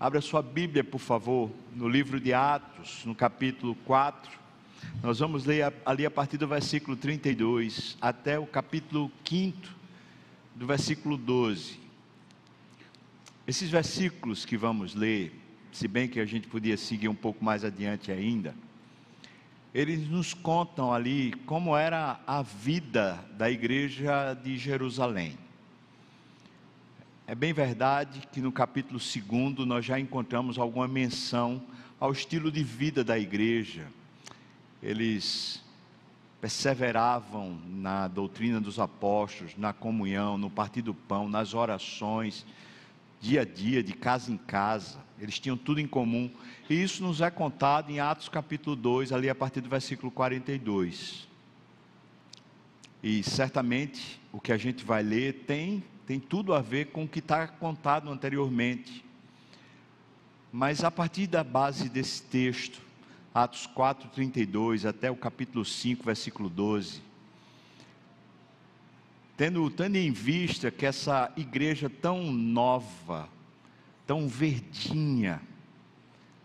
Abra sua Bíblia, por favor, no livro de Atos, no capítulo 4. Nós vamos ler ali a partir do versículo 32 até o capítulo 5, do versículo 12. Esses versículos que vamos ler, se bem que a gente podia seguir um pouco mais adiante ainda, eles nos contam ali como era a vida da igreja de Jerusalém. É bem verdade que no capítulo 2 nós já encontramos alguma menção ao estilo de vida da igreja. Eles perseveravam na doutrina dos apóstolos, na comunhão, no partir do pão, nas orações, dia a dia, de casa em casa. Eles tinham tudo em comum. E isso nos é contado em Atos capítulo 2, ali a partir do versículo 42. E certamente o que a gente vai ler tem tem tudo a ver com o que está contado anteriormente. Mas a partir da base desse texto, Atos 4, 32 até o capítulo 5, versículo 12, tendo, tendo em vista que essa igreja tão nova, tão verdinha,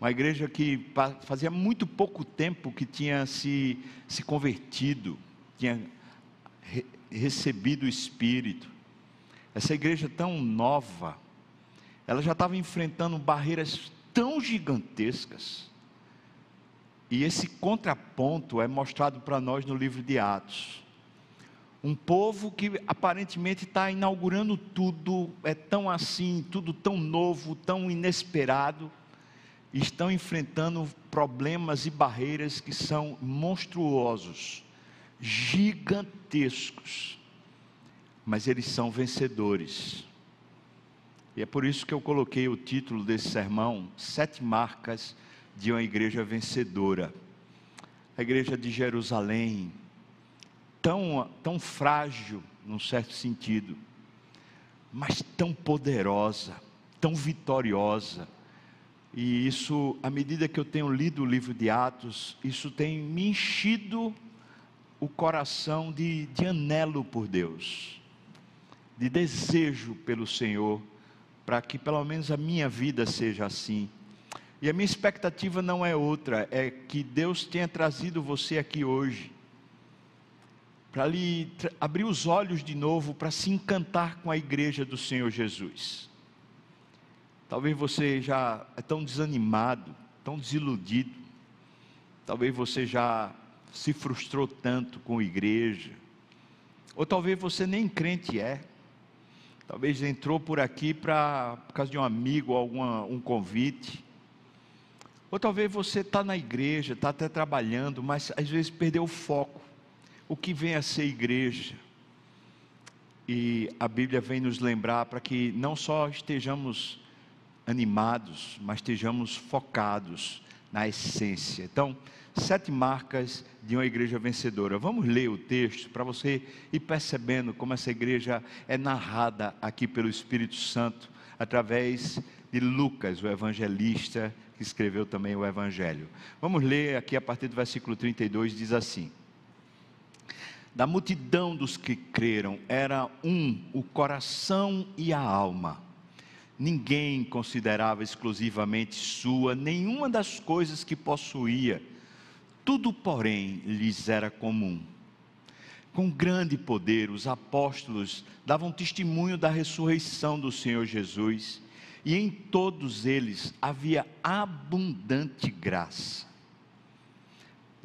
uma igreja que fazia muito pouco tempo que tinha se, se convertido, tinha re, recebido o Espírito, essa igreja tão nova, ela já estava enfrentando barreiras tão gigantescas. E esse contraponto é mostrado para nós no livro de Atos. Um povo que aparentemente está inaugurando tudo, é tão assim, tudo tão novo, tão inesperado, estão enfrentando problemas e barreiras que são monstruosos, gigantescos mas eles são vencedores. E é por isso que eu coloquei o título desse sermão: Sete Marcas de uma Igreja Vencedora. A igreja de Jerusalém, tão, tão frágil, num certo sentido, mas tão poderosa, tão vitoriosa. E isso, à medida que eu tenho lido o livro de Atos, isso tem me enchido o coração de, de anelo por Deus de desejo pelo Senhor, para que pelo menos a minha vida seja assim. E a minha expectativa não é outra, é que Deus tenha trazido você aqui hoje, para lhe abrir os olhos de novo, para se encantar com a igreja do Senhor Jesus. Talvez você já é tão desanimado, tão desiludido, talvez você já se frustrou tanto com a igreja, ou talvez você nem crente é, Talvez entrou por aqui para por causa de um amigo, algum um convite. Ou talvez você está na igreja, está até trabalhando, mas às vezes perdeu o foco. O que vem a ser igreja? E a Bíblia vem nos lembrar para que não só estejamos animados, mas estejamos focados na essência. Então, sete marcas de uma igreja vencedora. Vamos ler o texto para você ir percebendo como essa igreja é narrada aqui pelo Espírito Santo através de Lucas, o evangelista que escreveu também o evangelho. Vamos ler aqui a partir do versículo 32 diz assim: Da multidão dos que creram era um o coração e a alma. Ninguém considerava exclusivamente sua nenhuma das coisas que possuía tudo, porém, lhes era comum. Com grande poder, os apóstolos davam testemunho da ressurreição do Senhor Jesus, e em todos eles havia abundante graça.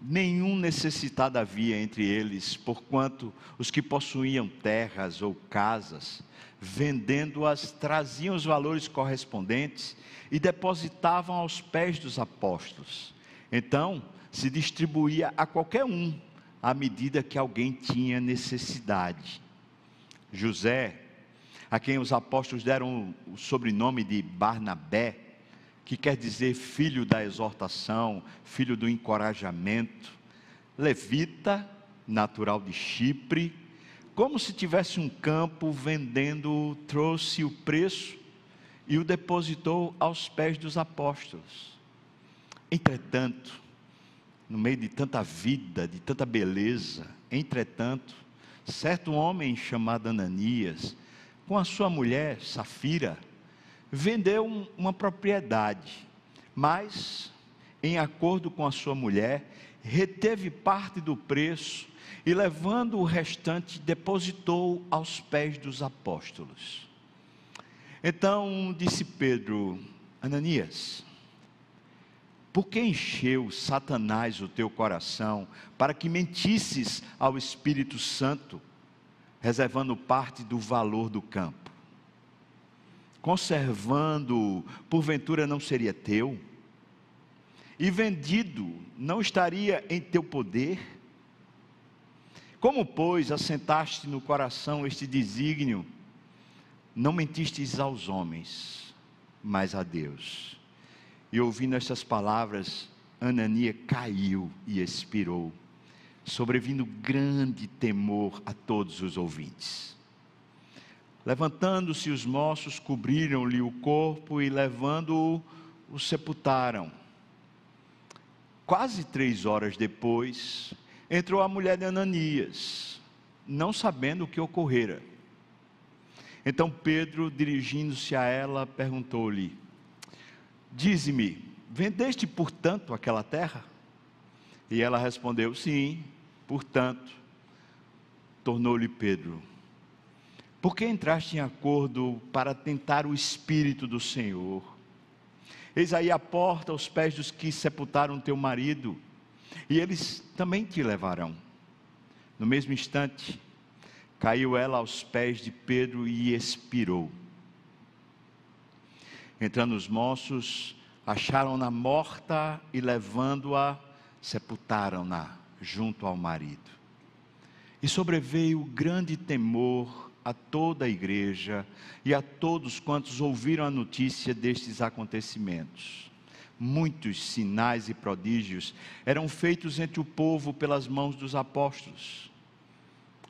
Nenhum necessitado havia entre eles, porquanto os que possuíam terras ou casas, vendendo-as, traziam os valores correspondentes e depositavam aos pés dos apóstolos. Então, se distribuía a qualquer um à medida que alguém tinha necessidade. José, a quem os apóstolos deram o sobrenome de Barnabé, que quer dizer filho da exortação, filho do encorajamento, levita, natural de Chipre, como se tivesse um campo vendendo, trouxe o preço e o depositou aos pés dos apóstolos. Entretanto, no meio de tanta vida, de tanta beleza. Entretanto, certo homem chamado Ananias, com a sua mulher Safira, vendeu uma propriedade, mas, em acordo com a sua mulher, reteve parte do preço e, levando o restante, depositou aos pés dos apóstolos. Então disse Pedro: Ananias, por que encheu Satanás o teu coração para que mentisses ao Espírito Santo, reservando parte do valor do campo? Conservando, porventura não seria teu? E vendido, não estaria em teu poder? Como, pois, assentaste no coração este desígnio? Não mentistes aos homens, mas a Deus. E ouvindo estas palavras, Anania caiu e expirou, sobrevindo grande temor a todos os ouvintes. Levantando-se os moços, cobriram-lhe o corpo e, levando-o, o sepultaram. Quase três horas depois, entrou a mulher de Ananias, não sabendo o que ocorrera. Então Pedro, dirigindo-se a ela, perguntou-lhe: Dize-me, vendeste portanto aquela terra? E ela respondeu: Sim, portanto. Tornou-lhe Pedro: Por que entraste em acordo para tentar o espírito do Senhor? Eis aí a porta aos pés dos que sepultaram teu marido, e eles também te levarão. No mesmo instante, caiu ela aos pés de Pedro e expirou. Entrando os moços, acharam-na morta e levando-a, sepultaram-na junto ao marido. E sobreveio grande temor a toda a igreja e a todos quantos ouviram a notícia destes acontecimentos. Muitos sinais e prodígios eram feitos entre o povo pelas mãos dos apóstolos.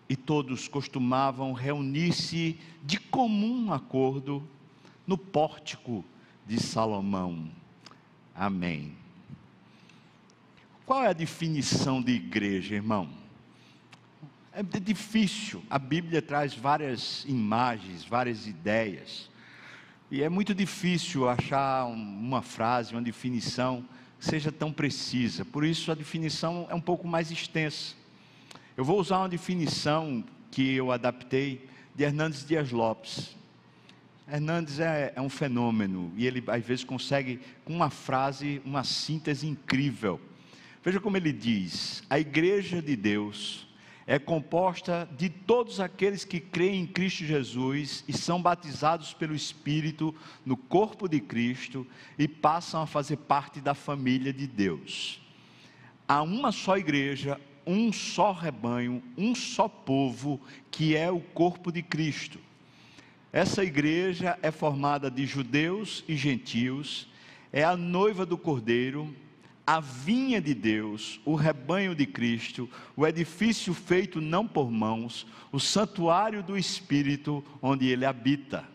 E todos costumavam reunir-se de comum acordo no pórtico de Salomão. Amém. Qual é a definição de igreja, irmão? É difícil, a Bíblia traz várias imagens, várias ideias, e é muito difícil achar uma frase, uma definição que seja tão precisa, por isso a definição é um pouco mais extensa. Eu vou usar uma definição que eu adaptei de Hernandes Dias Lopes. Hernandes é, é, um fenômeno e ele às vezes consegue, com uma frase, uma síntese incrível. Veja como ele diz: a igreja de Deus é composta de todos aqueles que creem em Cristo Jesus e são batizados pelo Espírito no corpo de Cristo e passam a fazer parte da família de Deus. Há uma só igreja, um só rebanho, um só povo, que é o corpo de Cristo. Essa igreja é formada de judeus e gentios, é a noiva do Cordeiro, a vinha de Deus, o rebanho de Cristo, o edifício feito não por mãos, o santuário do Espírito onde ele habita.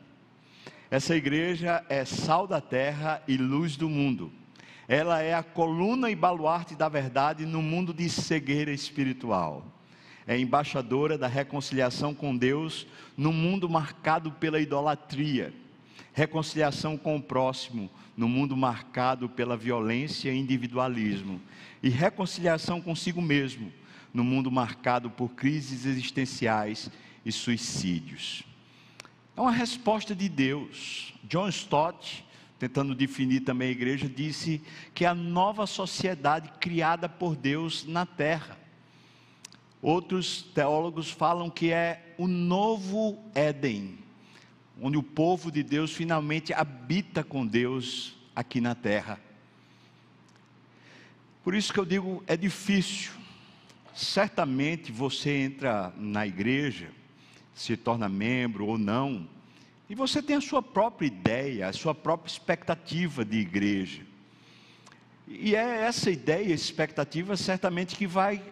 Essa igreja é sal da terra e luz do mundo. Ela é a coluna e baluarte da verdade no mundo de cegueira espiritual é embaixadora da reconciliação com Deus num mundo marcado pela idolatria, reconciliação com o próximo no mundo marcado pela violência e individualismo, e reconciliação consigo mesmo no mundo marcado por crises existenciais e suicídios. É uma resposta de Deus. John Stott, tentando definir também a igreja, disse que é a nova sociedade criada por Deus na terra Outros teólogos falam que é o novo Éden, onde o povo de Deus finalmente habita com Deus aqui na terra. Por isso que eu digo, é difícil. Certamente você entra na igreja, se torna membro ou não, e você tem a sua própria ideia, a sua própria expectativa de igreja. E é essa ideia, expectativa, certamente que vai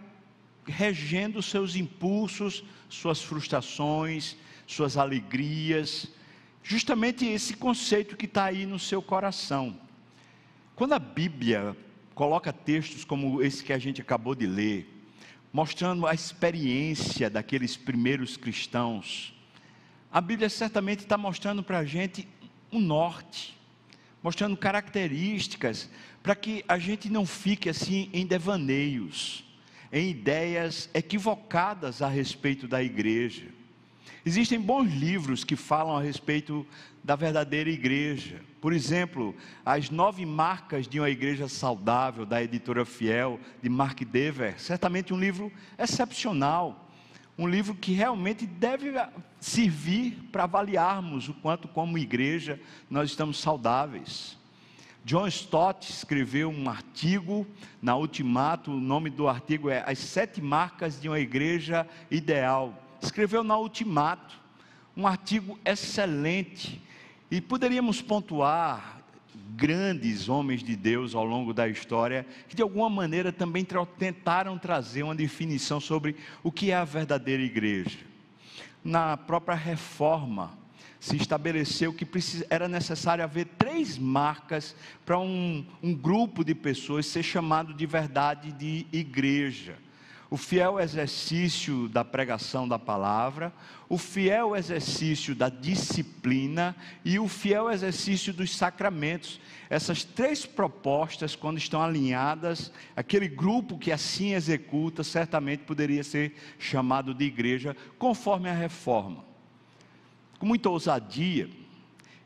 regendo seus impulsos, suas frustrações, suas alegrias, justamente esse conceito que está aí no seu coração. Quando a Bíblia coloca textos como esse que a gente acabou de ler, mostrando a experiência daqueles primeiros cristãos, a Bíblia certamente está mostrando para a gente um norte, mostrando características para que a gente não fique assim em devaneios, em ideias equivocadas a respeito da igreja. Existem bons livros que falam a respeito da verdadeira igreja. Por exemplo, As Nove Marcas de uma Igreja Saudável, da editora Fiel, de Mark Dever. Certamente um livro excepcional. Um livro que realmente deve servir para avaliarmos o quanto, como igreja, nós estamos saudáveis. John Stott escreveu um artigo na Ultimato, o nome do artigo é As Sete Marcas de uma Igreja Ideal. Escreveu na Ultimato, um artigo excelente, e poderíamos pontuar grandes homens de Deus ao longo da história, que de alguma maneira também tentaram trazer uma definição sobre o que é a verdadeira igreja. Na própria reforma, se estabeleceu que era necessário haver três marcas para um, um grupo de pessoas ser chamado de verdade de igreja o fiel exercício da pregação da palavra, o fiel exercício da disciplina e o fiel exercício dos sacramentos. Essas três propostas, quando estão alinhadas, aquele grupo que assim executa, certamente poderia ser chamado de igreja, conforme a reforma com muita ousadia,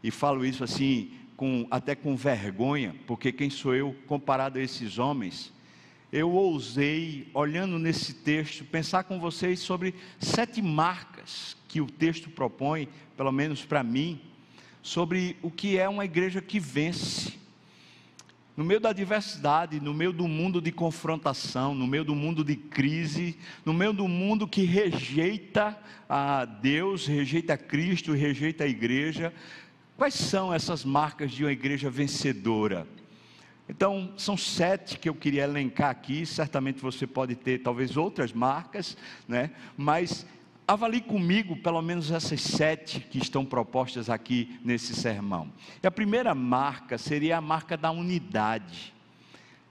e falo isso assim, com, até com vergonha, porque quem sou eu comparado a esses homens? Eu ousei, olhando nesse texto, pensar com vocês sobre sete marcas que o texto propõe, pelo menos para mim, sobre o que é uma igreja que vence no meio da diversidade, no meio do mundo de confrontação, no meio do mundo de crise, no meio do mundo que rejeita a Deus, rejeita a Cristo, rejeita a igreja, quais são essas marcas de uma igreja vencedora? Então, são sete que eu queria elencar aqui. Certamente você pode ter talvez outras marcas, né? Mas avalie comigo pelo menos essas sete que estão propostas aqui nesse sermão. E a primeira marca seria a marca da unidade.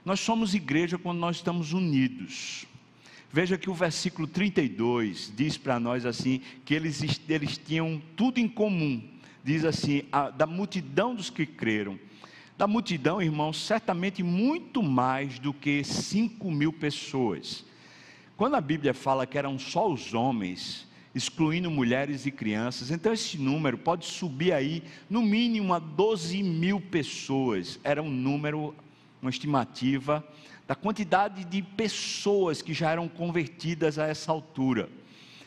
Nós somos igreja quando nós estamos unidos. Veja que o versículo 32 diz para nós assim: que eles, eles tinham tudo em comum. Diz assim: a, da multidão dos que creram. Da multidão, irmãos, certamente muito mais do que 5 mil pessoas. Quando a Bíblia fala que eram só os homens, excluindo mulheres e crianças. Então, esse número pode subir aí, no mínimo, a 12 mil pessoas. Era um número, uma estimativa, da quantidade de pessoas que já eram convertidas a essa altura.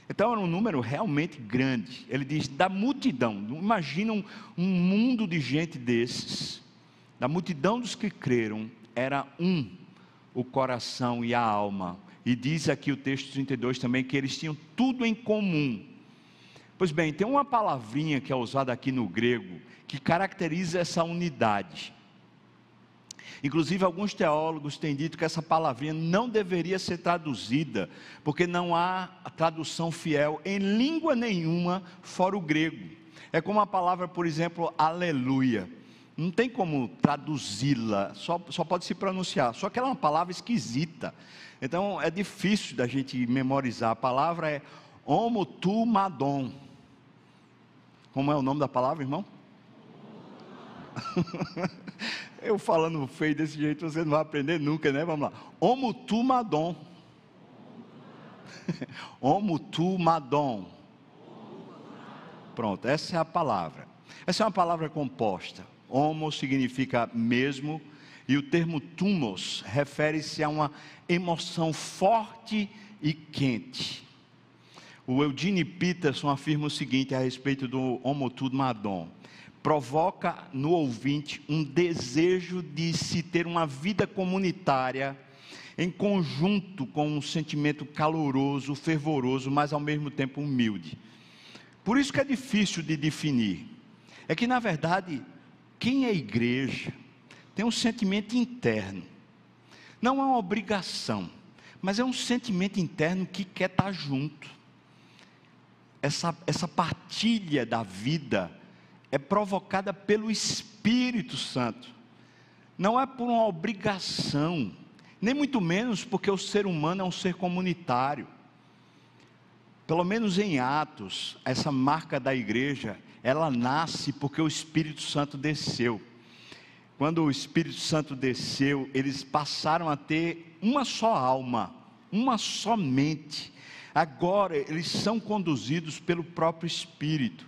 Então, era um número realmente grande. Ele diz: da multidão. Imagina um, um mundo de gente desses. Da multidão dos que creram, era um o coração e a alma e diz aqui o texto 32 também que eles tinham tudo em comum. Pois bem, tem uma palavrinha que é usada aqui no grego que caracteriza essa unidade. Inclusive, alguns teólogos têm dito que essa palavrinha não deveria ser traduzida, porque não há tradução fiel em língua nenhuma fora o grego. É como a palavra, por exemplo, aleluia. Não tem como traduzi-la, só, só pode se pronunciar. Só que ela é uma palavra esquisita. Então é difícil da gente memorizar. A palavra é homotumadon. Como é o nome da palavra, irmão? Eu falando feio desse jeito, você não vai aprender nunca, né? Vamos lá. Homotumadon. Homotumadon. Pronto, essa é a palavra. Essa é uma palavra composta. Homo significa mesmo, e o termo tumos refere-se a uma emoção forte e quente. O Eugene Peterson afirma o seguinte a respeito do homotud madon: provoca no ouvinte um desejo de se ter uma vida comunitária em conjunto com um sentimento caloroso, fervoroso, mas ao mesmo tempo humilde. Por isso que é difícil de definir. É que na verdade, quem é igreja tem um sentimento interno. Não é uma obrigação, mas é um sentimento interno que quer estar junto. Essa, essa partilha da vida é provocada pelo Espírito Santo. Não é por uma obrigação, nem muito menos porque o ser humano é um ser comunitário. Pelo menos em Atos, essa marca da igreja ela nasce porque o Espírito Santo desceu. Quando o Espírito Santo desceu, eles passaram a ter uma só alma, uma só mente. Agora eles são conduzidos pelo próprio Espírito.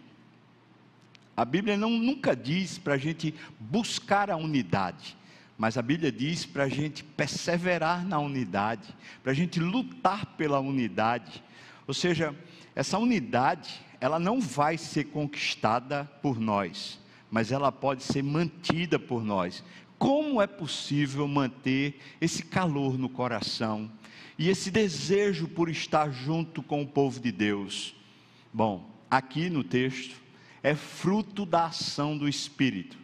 A Bíblia não, nunca diz para a gente buscar a unidade, mas a Bíblia diz para a gente perseverar na unidade, para a gente lutar pela unidade. Ou seja, essa unidade, ela não vai ser conquistada por nós, mas ela pode ser mantida por nós. Como é possível manter esse calor no coração e esse desejo por estar junto com o povo de Deus? Bom, aqui no texto, é fruto da ação do Espírito.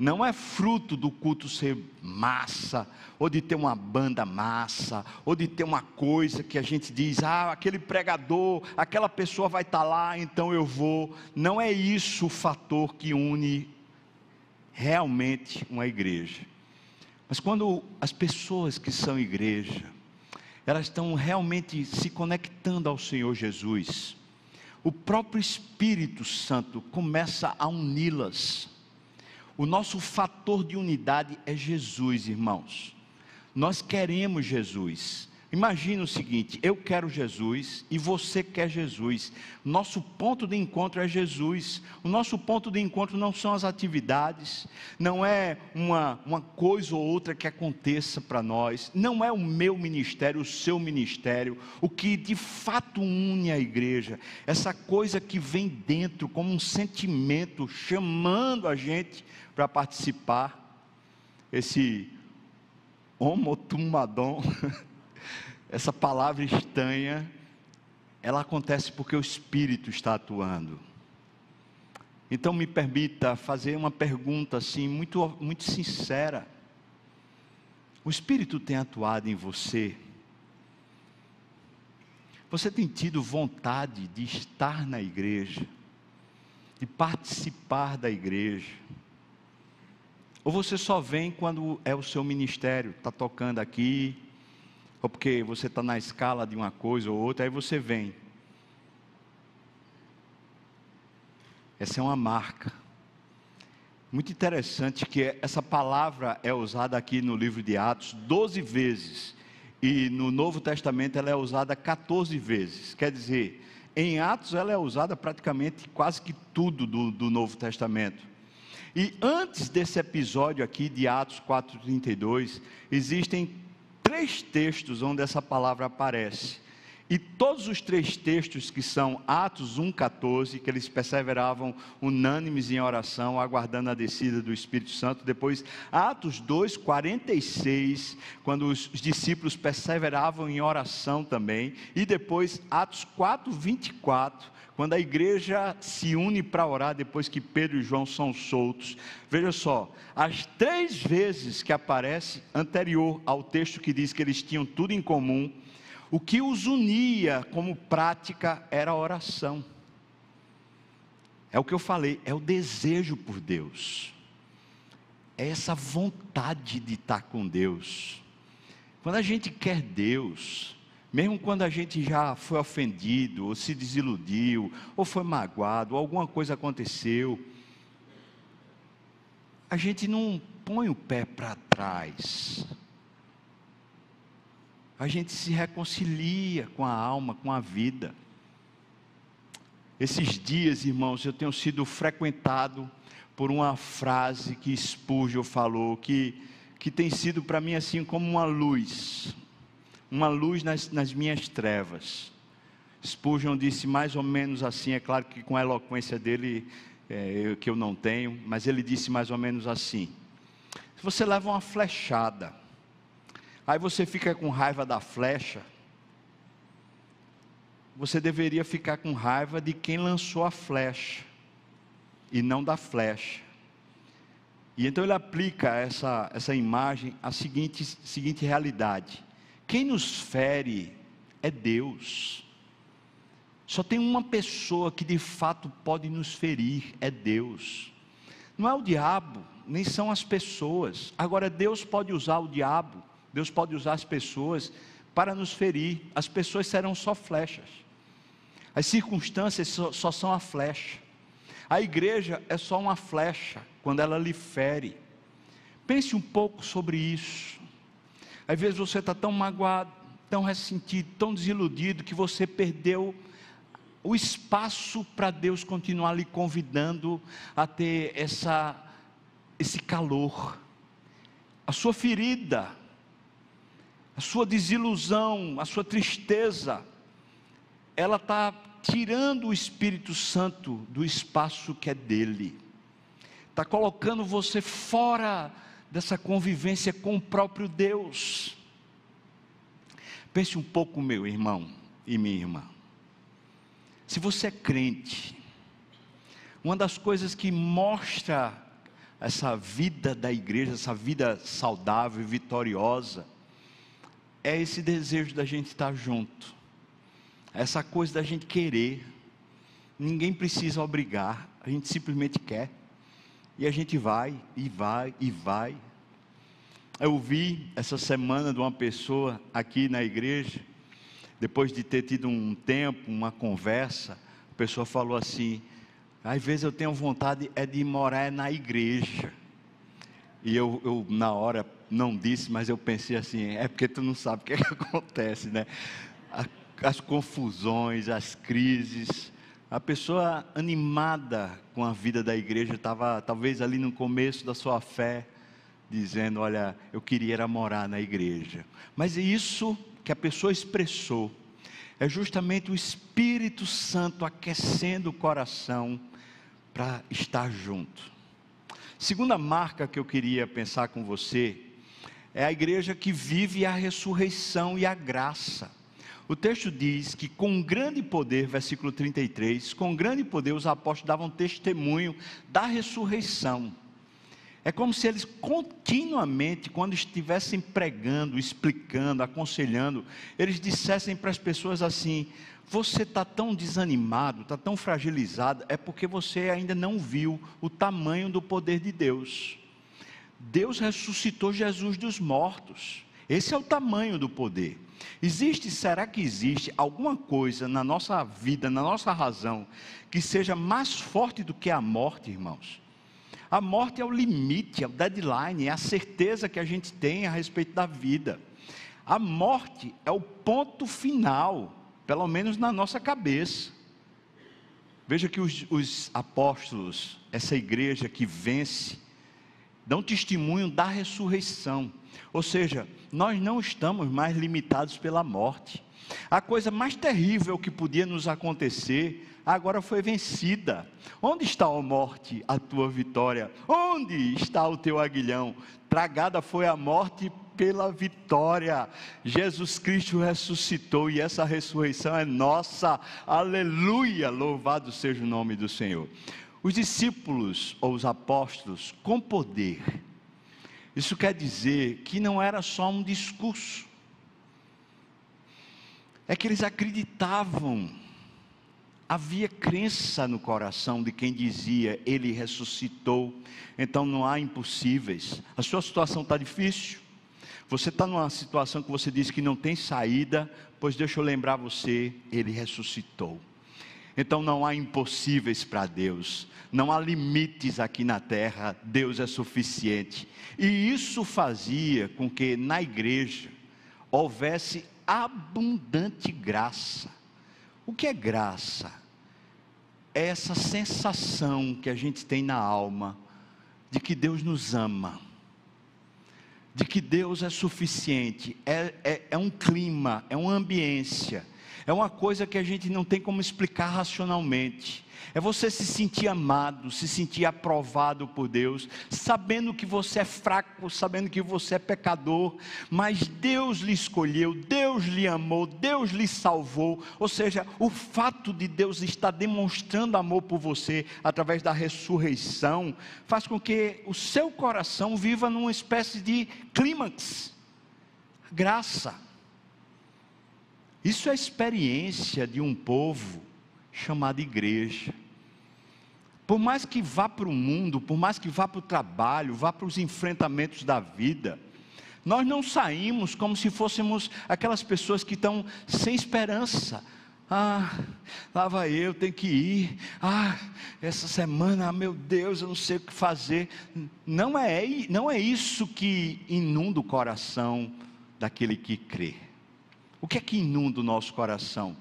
Não é fruto do culto ser massa, ou de ter uma banda massa, ou de ter uma coisa que a gente diz, ah, aquele pregador, aquela pessoa vai estar tá lá, então eu vou. Não é isso o fator que une realmente uma igreja. Mas quando as pessoas que são igreja, elas estão realmente se conectando ao Senhor Jesus, o próprio Espírito Santo começa a uni-las. O nosso fator de unidade é Jesus, irmãos. Nós queremos Jesus. Imagina o seguinte: eu quero Jesus e você quer Jesus. Nosso ponto de encontro é Jesus. O nosso ponto de encontro não são as atividades, não é uma, uma coisa ou outra que aconteça para nós, não é o meu ministério, o seu ministério. O que de fato une a igreja, essa coisa que vem dentro como um sentimento chamando a gente para participar, esse homotumadon. essa palavra estranha, ela acontece porque o Espírito está atuando. Então me permita fazer uma pergunta assim, muito, muito sincera. O Espírito tem atuado em você? Você tem tido vontade de estar na igreja, de participar da igreja? Ou você só vem quando é o seu ministério, está tocando aqui, ou porque você está na escala de uma coisa ou outra, aí você vem. Essa é uma marca. Muito interessante que essa palavra é usada aqui no livro de Atos 12 vezes. E no Novo Testamento ela é usada 14 vezes. Quer dizer, em Atos ela é usada praticamente quase que tudo do, do Novo Testamento. E antes desse episódio aqui de Atos 4,32, existem três textos onde essa palavra aparece. E todos os três textos que são Atos 1,14, que eles perseveravam unânimes em oração, aguardando a descida do Espírito Santo. Depois, Atos 2,46, quando os discípulos perseveravam em oração também. E depois, Atos 4,24, quando a igreja se une para orar depois que Pedro e João são soltos. Veja só, as três vezes que aparece anterior ao texto que diz que eles tinham tudo em comum, o que os unia como prática era a oração. É o que eu falei, é o desejo por Deus. É essa vontade de estar com Deus. Quando a gente quer Deus, mesmo quando a gente já foi ofendido, ou se desiludiu, ou foi magoado, ou alguma coisa aconteceu, a gente não põe o pé para trás. A gente se reconcilia com a alma, com a vida. Esses dias, irmãos, eu tenho sido frequentado por uma frase que Spurgeon falou, que, que tem sido para mim assim como uma luz, uma luz nas, nas minhas trevas. Spurgeon disse mais ou menos assim, é claro que com a eloquência dele, é, que eu não tenho, mas ele disse mais ou menos assim: se você leva uma flechada, aí você fica com raiva da flecha, você deveria ficar com raiva de quem lançou a flecha, e não da flecha. E então ele aplica essa, essa imagem à seguinte, seguinte realidade: quem nos fere é Deus. Só tem uma pessoa que de fato pode nos ferir, é Deus. Não é o diabo, nem são as pessoas. Agora, Deus pode usar o diabo, Deus pode usar as pessoas para nos ferir. As pessoas serão só flechas. As circunstâncias só, só são a flecha. A igreja é só uma flecha quando ela lhe fere. Pense um pouco sobre isso. Às vezes você está tão magoado, tão ressentido, tão desiludido que você perdeu o espaço para Deus continuar lhe convidando a ter essa, esse calor. A sua ferida, a sua desilusão, a sua tristeza, ela está tirando o Espírito Santo do espaço que é dele, está colocando você fora dessa convivência com o próprio Deus. Pense um pouco, meu irmão e minha irmã. Se você é crente, uma das coisas que mostra essa vida da igreja, essa vida saudável vitoriosa, é esse desejo da gente estar junto, essa coisa da gente querer. Ninguém precisa obrigar, a gente simplesmente quer. E a gente vai, e vai, e vai. Eu vi essa semana de uma pessoa aqui na igreja, depois de ter tido um tempo, uma conversa, a pessoa falou assim: às vezes eu tenho vontade é de morar na igreja. E eu, eu, na hora não disse, mas eu pensei assim, é porque tu não sabe o que, é que acontece, né? As confusões, as crises, a pessoa animada com a vida da igreja estava talvez ali no começo da sua fé, dizendo: Olha, eu queria era morar na igreja. Mas isso que a pessoa expressou é justamente o Espírito Santo aquecendo o coração para estar junto. Segunda marca que eu queria pensar com você é a igreja que vive a ressurreição e a graça. O texto diz que com grande poder, versículo 33, com grande poder os apóstolos davam testemunho da ressurreição. É como se eles continuamente, quando estivessem pregando, explicando, aconselhando, eles dissessem para as pessoas assim: Você está tão desanimado, está tão fragilizado, é porque você ainda não viu o tamanho do poder de Deus. Deus ressuscitou Jesus dos mortos. Esse é o tamanho do poder. Existe, será que existe alguma coisa na nossa vida, na nossa razão, que seja mais forte do que a morte, irmãos? A morte é o limite, é o deadline, é a certeza que a gente tem a respeito da vida. A morte é o ponto final, pelo menos na nossa cabeça. Veja que os, os apóstolos, essa igreja que vence, dão testemunho da ressurreição. Ou seja, nós não estamos mais limitados pela morte. A coisa mais terrível que podia nos acontecer agora foi vencida. Onde está a morte, a tua vitória? Onde está o teu aguilhão? Tragada foi a morte pela vitória. Jesus Cristo ressuscitou e essa ressurreição é nossa. Aleluia! Louvado seja o nome do Senhor. Os discípulos ou os apóstolos com poder. Isso quer dizer que não era só um discurso, é que eles acreditavam, havia crença no coração de quem dizia: Ele ressuscitou, então não há impossíveis. A sua situação está difícil, você está numa situação que você diz que não tem saída, pois deixa eu lembrar você: Ele ressuscitou. Então não há impossíveis para Deus, não há limites aqui na terra, Deus é suficiente. E isso fazia com que na igreja houvesse abundante graça. O que é graça? É essa sensação que a gente tem na alma de que Deus nos ama, de que Deus é suficiente, é, é, é um clima, é uma ambiência é uma coisa que a gente não tem como explicar racionalmente. É você se sentir amado, se sentir aprovado por Deus, sabendo que você é fraco, sabendo que você é pecador, mas Deus lhe escolheu, Deus lhe amou, Deus lhe salvou. Ou seja, o fato de Deus estar demonstrando amor por você através da ressurreição faz com que o seu coração viva numa espécie de clímax graça isso é a experiência de um povo chamado igreja. Por mais que vá para o mundo, por mais que vá para o trabalho, vá para os enfrentamentos da vida, nós não saímos como se fôssemos aquelas pessoas que estão sem esperança. Ah, lá vai eu, tenho que ir. Ah, essa semana, ah, meu Deus, eu não sei o que fazer. Não é, não é isso que inunda o coração daquele que crê. O que é que inunda o nosso coração?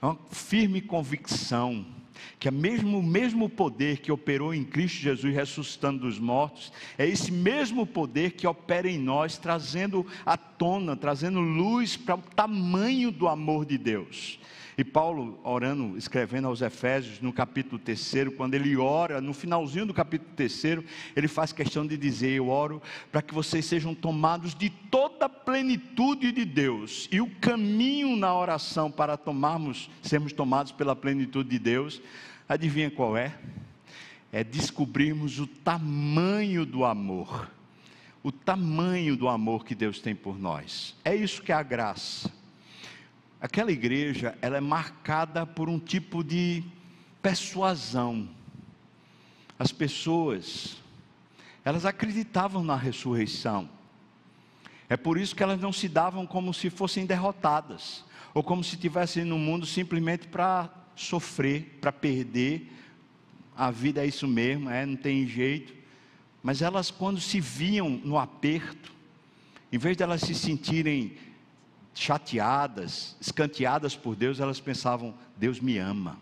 É uma firme convicção que é mesmo o mesmo poder que operou em Cristo Jesus ressuscitando dos mortos, é esse mesmo poder que opera em nós, trazendo à tona, trazendo luz para o tamanho do amor de Deus. E Paulo, orando, escrevendo aos Efésios, no capítulo 3, quando ele ora, no finalzinho do capítulo 3, ele faz questão de dizer: Eu oro para que vocês sejam tomados de toda a plenitude de Deus. E o caminho na oração para tomarmos, sermos tomados pela plenitude de Deus, adivinha qual é? É descobrirmos o tamanho do amor. O tamanho do amor que Deus tem por nós. É isso que é a graça aquela igreja, ela é marcada por um tipo de persuasão. As pessoas, elas acreditavam na ressurreição. É por isso que elas não se davam como se fossem derrotadas, ou como se estivessem no mundo simplesmente para sofrer, para perder. A vida é isso mesmo, é, não tem jeito. Mas elas, quando se viam no aperto, em vez de elas se sentirem chateadas, escanteadas por Deus, elas pensavam: Deus me ama.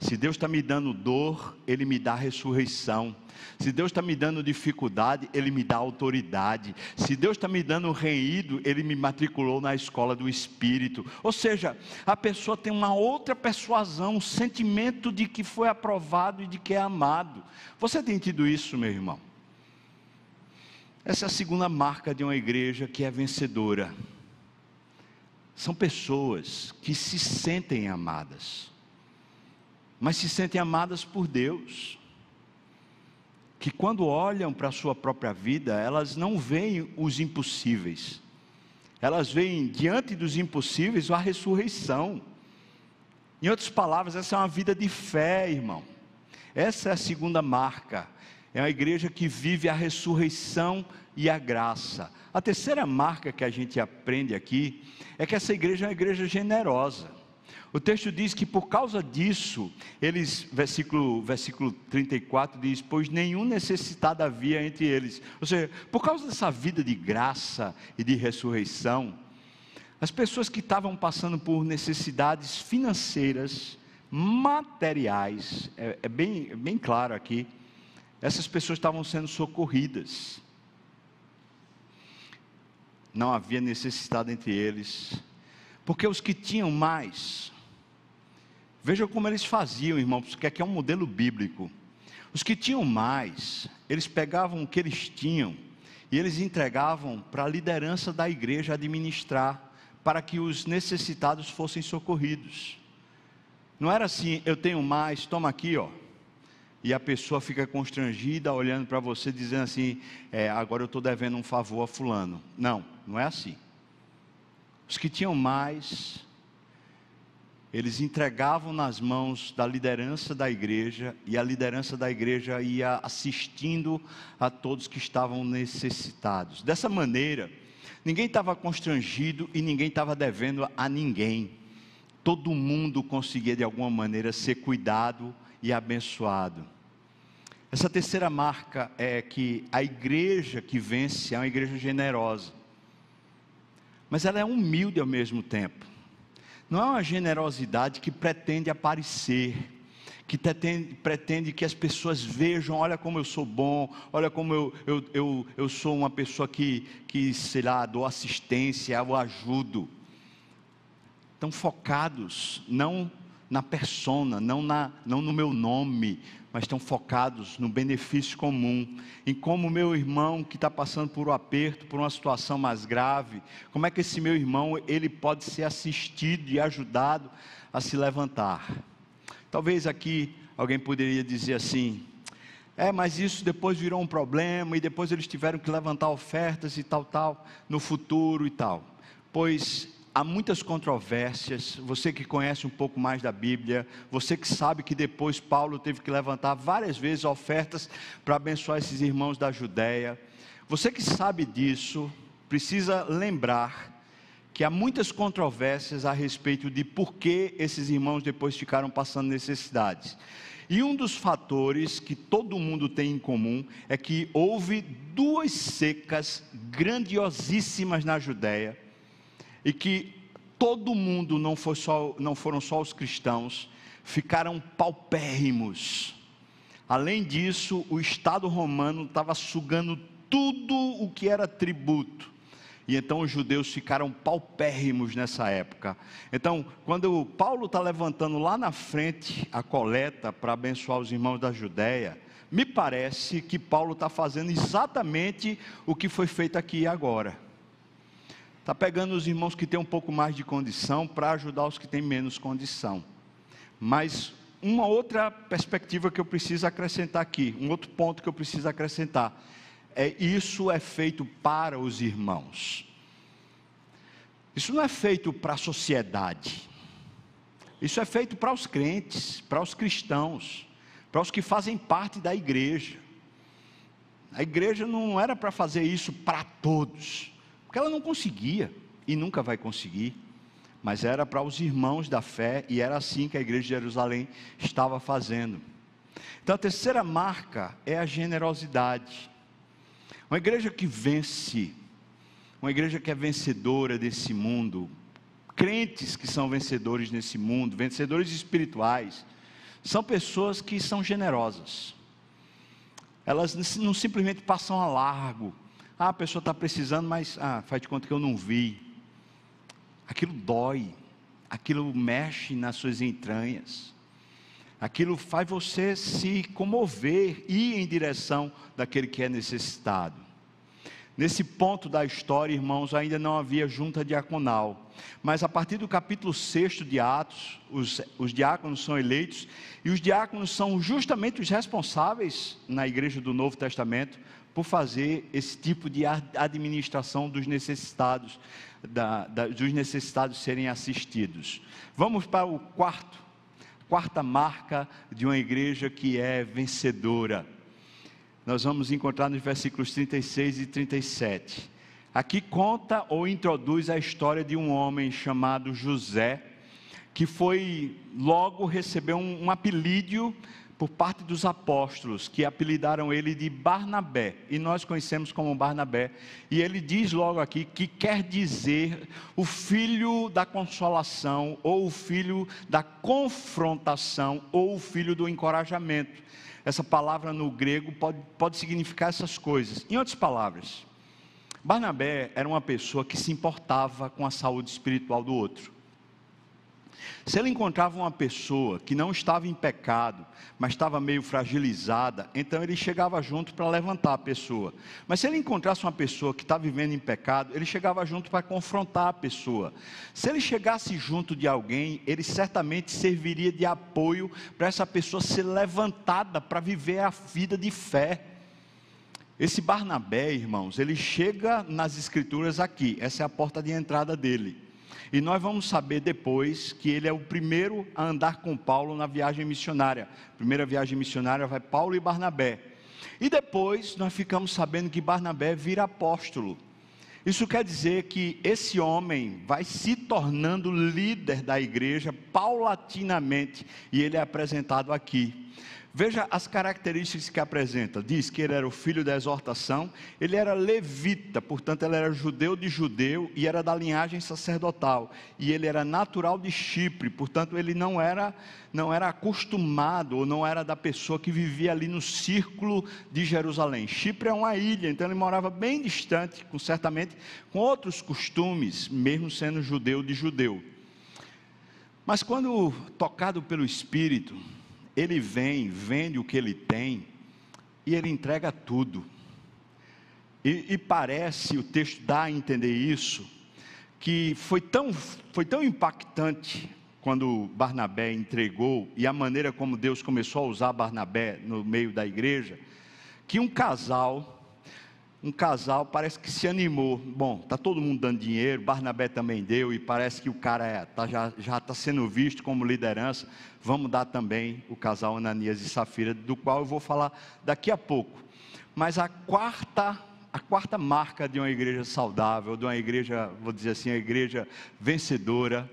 Se Deus está me dando dor, Ele me dá ressurreição. Se Deus está me dando dificuldade, Ele me dá autoridade. Se Deus está me dando reído, Ele me matriculou na escola do Espírito. Ou seja, a pessoa tem uma outra persuasão, um sentimento de que foi aprovado e de que é amado. Você tem tido isso, meu irmão? Essa é a segunda marca de uma igreja que é vencedora são pessoas que se sentem amadas, mas se sentem amadas por Deus, que quando olham para a sua própria vida, elas não veem os impossíveis, elas veem diante dos impossíveis a ressurreição. Em outras palavras, essa é uma vida de fé, irmão. Essa é a segunda marca. É uma igreja que vive a ressurreição e a graça. A terceira marca que a gente aprende aqui é que essa igreja é uma igreja generosa. O texto diz que por causa disso, eles, versículo, versículo 34 diz: Pois nenhum necessitado havia entre eles. Ou seja, por causa dessa vida de graça e de ressurreição, as pessoas que estavam passando por necessidades financeiras, materiais, é, é bem, é bem claro aqui, essas pessoas estavam sendo socorridas. Não havia necessidade entre eles, porque os que tinham mais, vejam como eles faziam, irmãos, porque aqui é um modelo bíblico. Os que tinham mais, eles pegavam o que eles tinham e eles entregavam para a liderança da igreja administrar, para que os necessitados fossem socorridos. Não era assim, eu tenho mais, toma aqui, ó e a pessoa fica constrangida olhando para você, dizendo assim: é, agora eu estou devendo um favor a Fulano. Não, não é assim. Os que tinham mais, eles entregavam nas mãos da liderança da igreja, e a liderança da igreja ia assistindo a todos que estavam necessitados. Dessa maneira, ninguém estava constrangido e ninguém estava devendo a ninguém. Todo mundo conseguia de alguma maneira ser cuidado e abençoado. Essa terceira marca é que a igreja que vence é uma igreja generosa, mas ela é humilde ao mesmo tempo. Não é uma generosidade que pretende aparecer, que pretende, pretende que as pessoas vejam: olha como eu sou bom, olha como eu, eu, eu, eu sou uma pessoa que, que, sei lá, dou assistência, eu ajudo. Estão focados não na persona, não, na, não no meu nome, mas estão focados no benefício comum, em como meu irmão que está passando por um aperto, por uma situação mais grave, como é que esse meu irmão ele pode ser assistido e ajudado a se levantar. Talvez aqui alguém poderia dizer assim: é, mas isso depois virou um problema e depois eles tiveram que levantar ofertas e tal, tal, no futuro e tal. Pois há muitas controvérsias. Você que conhece um pouco mais da Bíblia, você que sabe que depois Paulo teve que levantar várias vezes ofertas para abençoar esses irmãos da Judéia. Você que sabe disso, precisa lembrar que há muitas controvérsias a respeito de por que esses irmãos depois ficaram passando necessidades. E um dos fatores que todo mundo tem em comum é que houve duas secas grandiosíssimas na Judéia e que todo mundo, não, foi só, não foram só os cristãos, ficaram paupérrimos. Além disso, o Estado romano estava sugando tudo o que era tributo. E então os judeus ficaram paupérrimos nessa época. Então, quando Paulo está levantando lá na frente a coleta para abençoar os irmãos da Judéia, me parece que Paulo está fazendo exatamente o que foi feito aqui e agora. Está pegando os irmãos que têm um pouco mais de condição para ajudar os que têm menos condição. Mas uma outra perspectiva que eu preciso acrescentar aqui, um outro ponto que eu preciso acrescentar é isso é feito para os irmãos. Isso não é feito para a sociedade. Isso é feito para os crentes, para os cristãos, para os que fazem parte da igreja. A igreja não era para fazer isso para todos, porque ela não conseguia e nunca vai conseguir, mas era para os irmãos da fé e era assim que a igreja de Jerusalém estava fazendo. Então a terceira marca é a generosidade. Uma igreja que vence, uma igreja que é vencedora desse mundo, crentes que são vencedores nesse mundo, vencedores espirituais, são pessoas que são generosas. Elas não simplesmente passam a largo. Ah, a pessoa está precisando, mas ah, faz de conta que eu não vi. Aquilo dói, aquilo mexe nas suas entranhas aquilo faz você se comover, ir em direção daquele que é necessitado. Nesse ponto da história, irmãos, ainda não havia junta diaconal. Mas a partir do capítulo 6 de Atos, os, os diáconos são eleitos, e os diáconos são justamente os responsáveis na igreja do Novo Testamento por fazer esse tipo de administração dos necessitados, da, da, dos necessitados serem assistidos. Vamos para o quarto quarta marca de uma igreja que é vencedora. Nós vamos encontrar nos versículos 36 e 37. Aqui conta ou introduz a história de um homem chamado José, que foi logo recebeu um, um apelídio por parte dos apóstolos, que apelidaram ele de Barnabé, e nós conhecemos como Barnabé. E ele diz logo aqui que quer dizer o filho da consolação, ou o filho da confrontação, ou o filho do encorajamento. Essa palavra no grego pode, pode significar essas coisas. Em outras palavras, Barnabé era uma pessoa que se importava com a saúde espiritual do outro. Se ele encontrava uma pessoa que não estava em pecado, mas estava meio fragilizada, então ele chegava junto para levantar a pessoa. Mas se ele encontrasse uma pessoa que está vivendo em pecado, ele chegava junto para confrontar a pessoa. Se ele chegasse junto de alguém, ele certamente serviria de apoio para essa pessoa ser levantada para viver a vida de fé. Esse Barnabé, irmãos, ele chega nas escrituras aqui, essa é a porta de entrada dele. E nós vamos saber depois que ele é o primeiro a andar com Paulo na viagem missionária. Primeira viagem missionária vai Paulo e Barnabé. E depois nós ficamos sabendo que Barnabé vira apóstolo. Isso quer dizer que esse homem vai se tornando líder da igreja paulatinamente, e ele é apresentado aqui. Veja as características que apresenta. Diz que ele era o filho da exortação, ele era levita, portanto, ele era judeu de judeu e era da linhagem sacerdotal. E ele era natural de Chipre, portanto, ele não era, não era acostumado ou não era da pessoa que vivia ali no círculo de Jerusalém. Chipre é uma ilha, então ele morava bem distante, com, certamente com outros costumes, mesmo sendo judeu de judeu. Mas quando tocado pelo Espírito, ele vem, vende o que ele tem e ele entrega tudo. E, e, parece, o texto dá a entender isso, que foi tão, foi tão impactante quando Barnabé entregou e a maneira como Deus começou a usar Barnabé no meio da igreja, que um casal um casal parece que se animou. Bom, tá todo mundo dando dinheiro, Barnabé também deu e parece que o cara é, tá, já já está sendo visto como liderança. Vamos dar também o casal Ananias e Safira, do qual eu vou falar daqui a pouco. Mas a quarta a quarta marca de uma igreja saudável, de uma igreja, vou dizer assim, a igreja vencedora,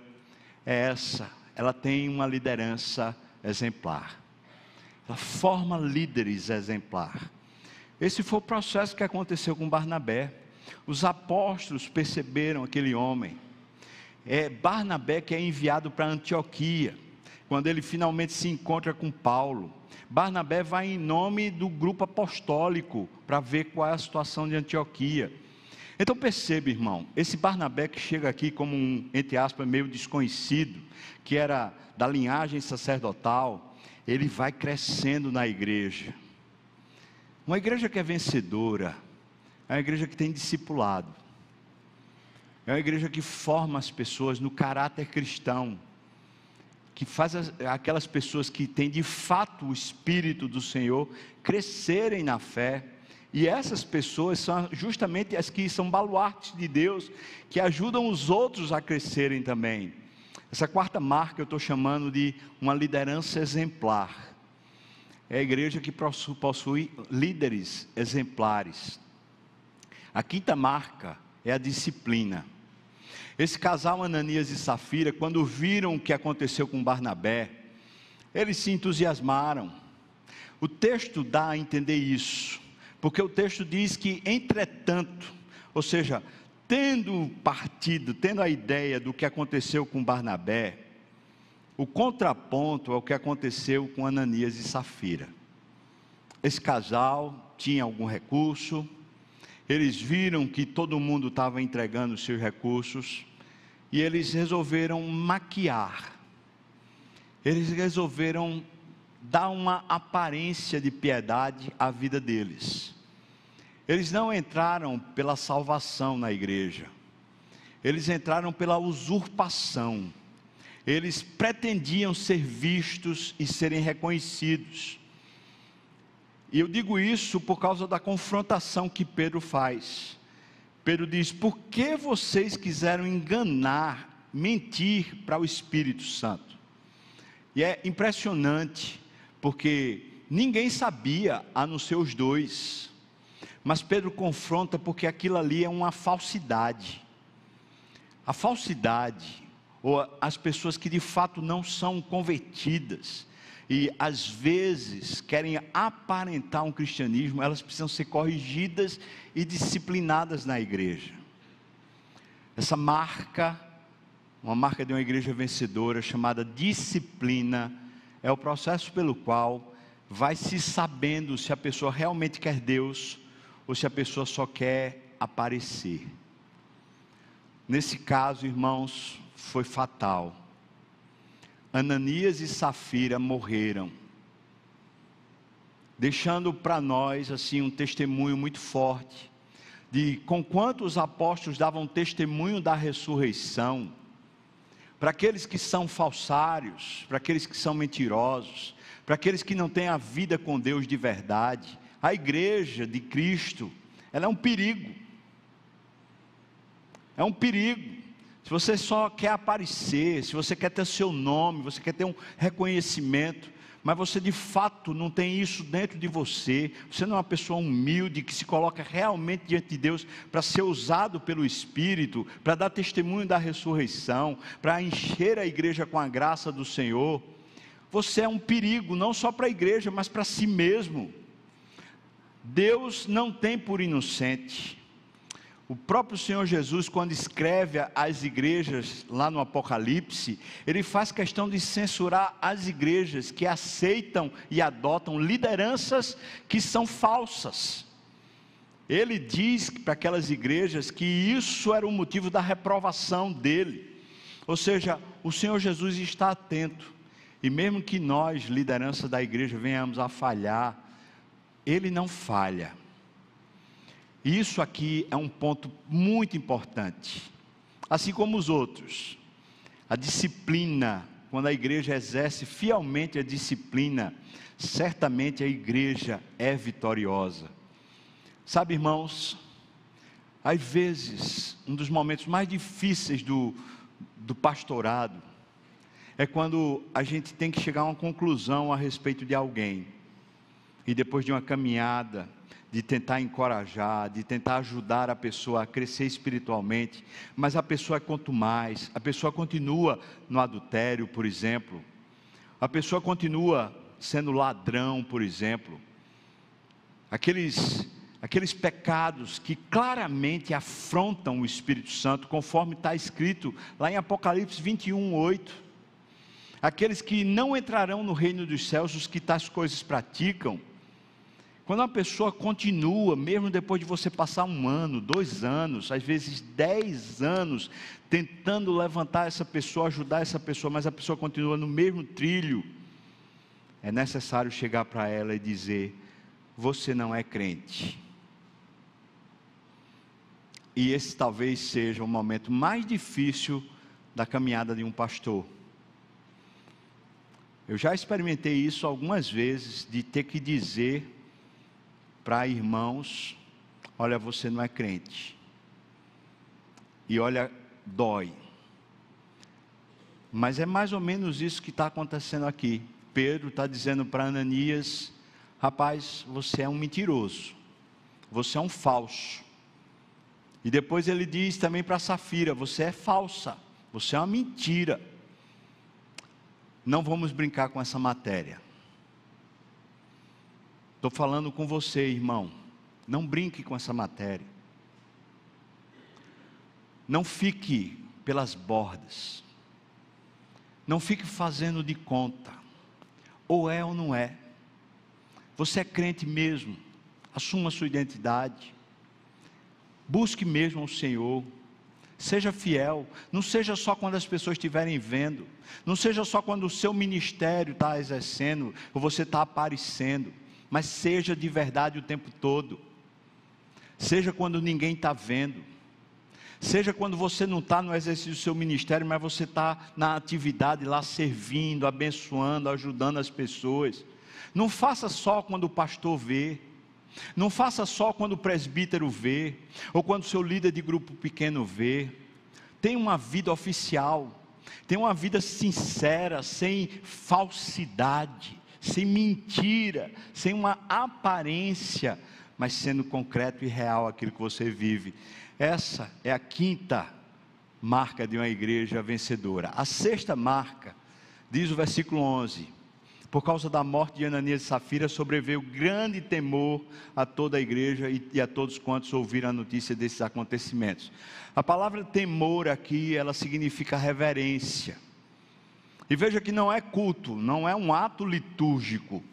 é essa. Ela tem uma liderança exemplar. Ela forma líderes exemplar. Esse foi o processo que aconteceu com Barnabé. Os apóstolos perceberam aquele homem. É Barnabé que é enviado para Antioquia, quando ele finalmente se encontra com Paulo. Barnabé vai em nome do grupo apostólico para ver qual é a situação de Antioquia. Então perceba, irmão, esse Barnabé que chega aqui como um, entre aspas, meio desconhecido, que era da linhagem sacerdotal, ele vai crescendo na igreja. Uma igreja que é vencedora, é uma igreja que tem discipulado, é uma igreja que forma as pessoas no caráter cristão, que faz as, aquelas pessoas que têm de fato o Espírito do Senhor crescerem na fé. E essas pessoas são justamente as que são baluartes de Deus, que ajudam os outros a crescerem também. Essa quarta marca eu estou chamando de uma liderança exemplar. É a igreja que possui líderes exemplares. A quinta marca é a disciplina. Esse casal Ananias e Safira, quando viram o que aconteceu com Barnabé, eles se entusiasmaram. O texto dá a entender isso, porque o texto diz que, entretanto, ou seja, tendo partido, tendo a ideia do que aconteceu com Barnabé, o contraponto é o que aconteceu com Ananias e Safira. Esse casal tinha algum recurso, eles viram que todo mundo estava entregando seus recursos, e eles resolveram maquiar, eles resolveram dar uma aparência de piedade à vida deles. Eles não entraram pela salvação na igreja, eles entraram pela usurpação. Eles pretendiam ser vistos e serem reconhecidos. E eu digo isso por causa da confrontação que Pedro faz. Pedro diz: Por que vocês quiseram enganar, mentir para o Espírito Santo? E é impressionante, porque ninguém sabia a não ser os dois. Mas Pedro confronta porque aquilo ali é uma falsidade. A falsidade, ou as pessoas que de fato não são convertidas, e às vezes querem aparentar um cristianismo, elas precisam ser corrigidas e disciplinadas na igreja. Essa marca, uma marca de uma igreja vencedora chamada disciplina, é o processo pelo qual vai se sabendo se a pessoa realmente quer Deus ou se a pessoa só quer aparecer. Nesse caso, irmãos, foi fatal. Ananias e Safira morreram, deixando para nós assim um testemunho muito forte de com quanto os apóstolos davam testemunho da ressurreição, para aqueles que são falsários, para aqueles que são mentirosos, para aqueles que não têm a vida com Deus de verdade, a igreja de Cristo, ela é um perigo. É um perigo se você só quer aparecer, se você quer ter seu nome, você quer ter um reconhecimento, mas você de fato não tem isso dentro de você, você não é uma pessoa humilde que se coloca realmente diante de Deus para ser usado pelo Espírito, para dar testemunho da ressurreição, para encher a igreja com a graça do Senhor, você é um perigo não só para a igreja, mas para si mesmo. Deus não tem por inocente. O próprio Senhor Jesus, quando escreve às igrejas lá no Apocalipse, ele faz questão de censurar as igrejas que aceitam e adotam lideranças que são falsas. Ele diz para aquelas igrejas que isso era o motivo da reprovação dele. Ou seja, o Senhor Jesus está atento. E mesmo que nós, liderança da igreja, venhamos a falhar, ele não falha isso aqui é um ponto muito importante, assim como os outros. A disciplina, quando a igreja exerce fielmente a disciplina, certamente a igreja é vitoriosa. Sabe, irmãos, às vezes, um dos momentos mais difíceis do, do pastorado é quando a gente tem que chegar a uma conclusão a respeito de alguém, e depois de uma caminhada, de tentar encorajar, de tentar ajudar a pessoa a crescer espiritualmente, mas a pessoa quanto mais, a pessoa continua no adultério, por exemplo, a pessoa continua sendo ladrão, por exemplo, aqueles aqueles pecados que claramente afrontam o Espírito Santo, conforme está escrito lá em Apocalipse 21, 8. Aqueles que não entrarão no reino dos céus, os que tais coisas praticam, quando uma pessoa continua, mesmo depois de você passar um ano, dois anos, às vezes dez anos, tentando levantar essa pessoa, ajudar essa pessoa, mas a pessoa continua no mesmo trilho, é necessário chegar para ela e dizer: Você não é crente. E esse talvez seja o momento mais difícil da caminhada de um pastor. Eu já experimentei isso algumas vezes, de ter que dizer para irmãos: olha, você não é crente. E olha, dói. Mas é mais ou menos isso que está acontecendo aqui. Pedro está dizendo para Ananias: rapaz, você é um mentiroso, você é um falso. E depois ele diz também para Safira: você é falsa, você é uma mentira. Não vamos brincar com essa matéria. Estou falando com você, irmão. Não brinque com essa matéria. Não fique pelas bordas. Não fique fazendo de conta. Ou é ou não é. Você é crente mesmo. Assuma sua identidade. Busque mesmo o Senhor. Seja fiel. Não seja só quando as pessoas estiverem vendo. Não seja só quando o seu ministério está exercendo ou você está aparecendo mas seja de verdade o tempo todo. Seja quando ninguém está vendo. Seja quando você não está no exercício do seu ministério, mas você está na atividade lá servindo, abençoando, ajudando as pessoas. Não faça só quando o pastor vê. Não faça só quando o presbítero vê, ou quando o seu líder de grupo pequeno vê. Tenha uma vida oficial, tenha uma vida sincera, sem falsidade sem mentira, sem uma aparência, mas sendo concreto e real aquilo que você vive. Essa é a quinta marca de uma igreja vencedora. A sexta marca, diz o versículo 11: por causa da morte de Ananias e Safira, sobreveio grande temor a toda a igreja e, a todos quantos ouviram a notícia desses acontecimentos. A palavra temor aqui, ela significa reverência. E veja que não é culto, não é um ato litúrgico,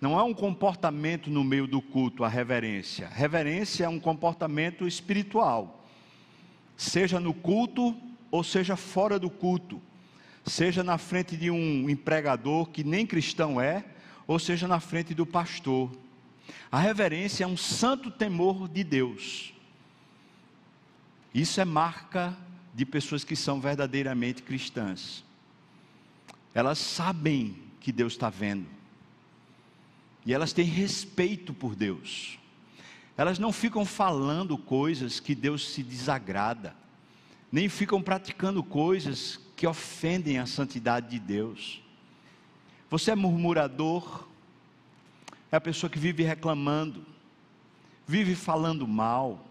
não é um comportamento no meio do culto, a reverência. Reverência é um comportamento espiritual, seja no culto ou seja fora do culto, seja na frente de um empregador que nem cristão é, ou seja na frente do pastor. A reverência é um santo temor de Deus. Isso é marca de pessoas que são verdadeiramente cristãs elas sabem que Deus está vendo, e elas têm respeito por Deus, elas não ficam falando coisas que Deus se desagrada, nem ficam praticando coisas que ofendem a santidade de Deus. Você é murmurador, é a pessoa que vive reclamando, vive falando mal.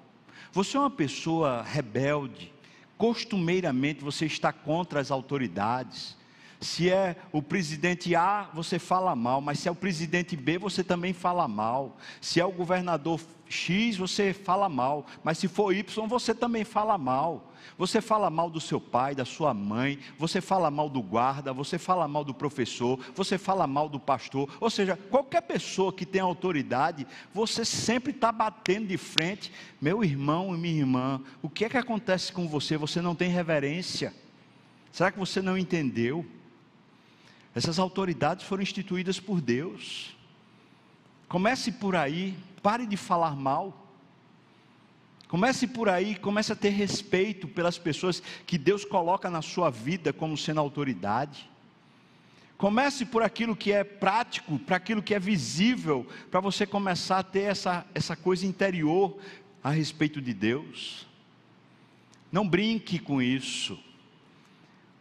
Você é uma pessoa rebelde, costumeiramente você está contra as autoridades, se é o presidente A, você fala mal, mas se é o presidente B, você também fala mal. Se é o governador X, você fala mal, mas se for Y, você também fala mal. Você fala mal do seu pai, da sua mãe, você fala mal do guarda, você fala mal do professor, você fala mal do pastor, ou seja, qualquer pessoa que tem autoridade, você sempre está batendo de frente. Meu irmão e minha irmã, o que é que acontece com você? Você não tem reverência. Será que você não entendeu? Essas autoridades foram instituídas por Deus. Comece por aí, pare de falar mal. Comece por aí, comece a ter respeito pelas pessoas que Deus coloca na sua vida como sendo autoridade. Comece por aquilo que é prático, para aquilo que é visível, para você começar a ter essa, essa coisa interior a respeito de Deus. Não brinque com isso.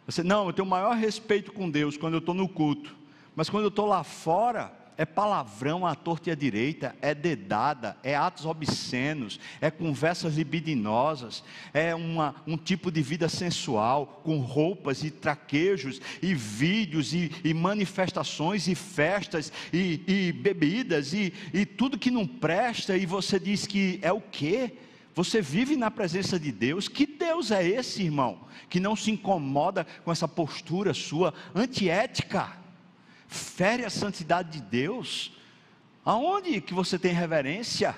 Você, não, eu tenho o maior respeito com Deus quando eu estou no culto, mas quando eu estou lá fora, é palavrão à torta e à direita, é dedada, é atos obscenos, é conversas libidinosas, é uma, um tipo de vida sensual, com roupas e traquejos, e vídeos, e, e manifestações, e festas, e, e bebidas, e, e tudo que não presta, e você diz que é o quê? Você vive na presença de Deus. Que Deus é esse, irmão? Que não se incomoda com essa postura sua antiética fere a santidade de Deus? Aonde que você tem reverência?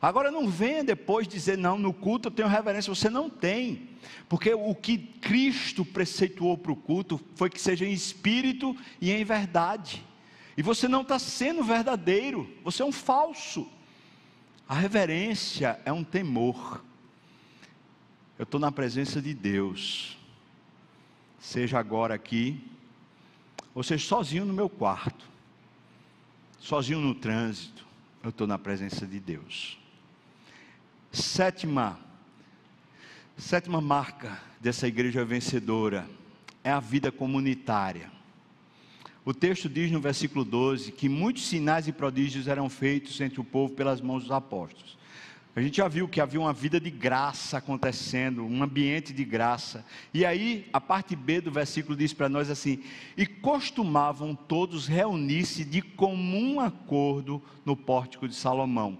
Agora não venha depois dizer, não, no culto eu tenho reverência, você não tem, porque o que Cristo preceituou para o culto foi que seja em espírito e em verdade, e você não está sendo verdadeiro, você é um falso. A reverência é um temor, eu estou na presença de Deus, seja agora aqui, ou seja, sozinho no meu quarto, sozinho no trânsito, eu estou na presença de Deus. Sétima, sétima marca dessa igreja vencedora é a vida comunitária. O texto diz no versículo 12 que muitos sinais e prodígios eram feitos entre o povo pelas mãos dos apóstolos. A gente já viu que havia uma vida de graça acontecendo, um ambiente de graça. E aí, a parte B do versículo diz para nós assim: E costumavam todos reunir-se de comum acordo no pórtico de Salomão.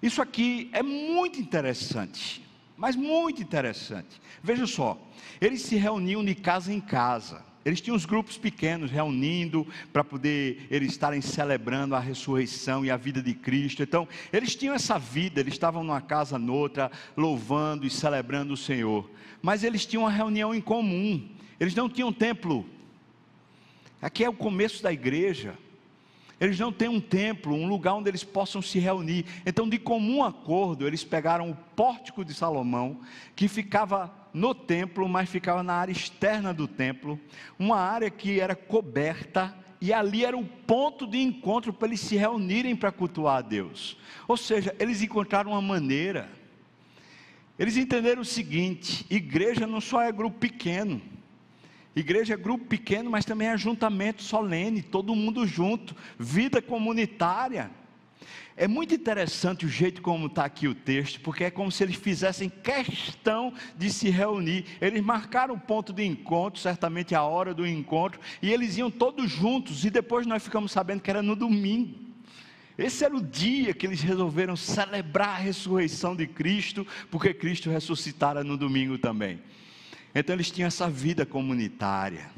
Isso aqui é muito interessante, mas muito interessante. Veja só, eles se reuniam de casa em casa. Eles tinham os grupos pequenos reunindo para poder eles estarem celebrando a ressurreição e a vida de Cristo. Então, eles tinham essa vida, eles estavam numa casa noutra, louvando e celebrando o Senhor. Mas eles tinham uma reunião em comum. Eles não tinham templo. Aqui é o começo da igreja. Eles não têm um templo, um lugar onde eles possam se reunir. Então, de comum acordo, eles pegaram o pórtico de Salomão, que ficava no templo, mas ficava na área externa do templo, uma área que era coberta e ali era o ponto de encontro para eles se reunirem para cultuar a Deus. Ou seja, eles encontraram uma maneira. Eles entenderam o seguinte: igreja não só é grupo pequeno. Igreja é grupo pequeno, mas também é ajuntamento solene, todo mundo junto, vida comunitária. É muito interessante o jeito como está aqui o texto, porque é como se eles fizessem questão de se reunir. Eles marcaram o ponto de encontro, certamente a hora do encontro, e eles iam todos juntos, e depois nós ficamos sabendo que era no domingo. Esse era o dia que eles resolveram celebrar a ressurreição de Cristo, porque Cristo ressuscitara no domingo também. Então eles tinham essa vida comunitária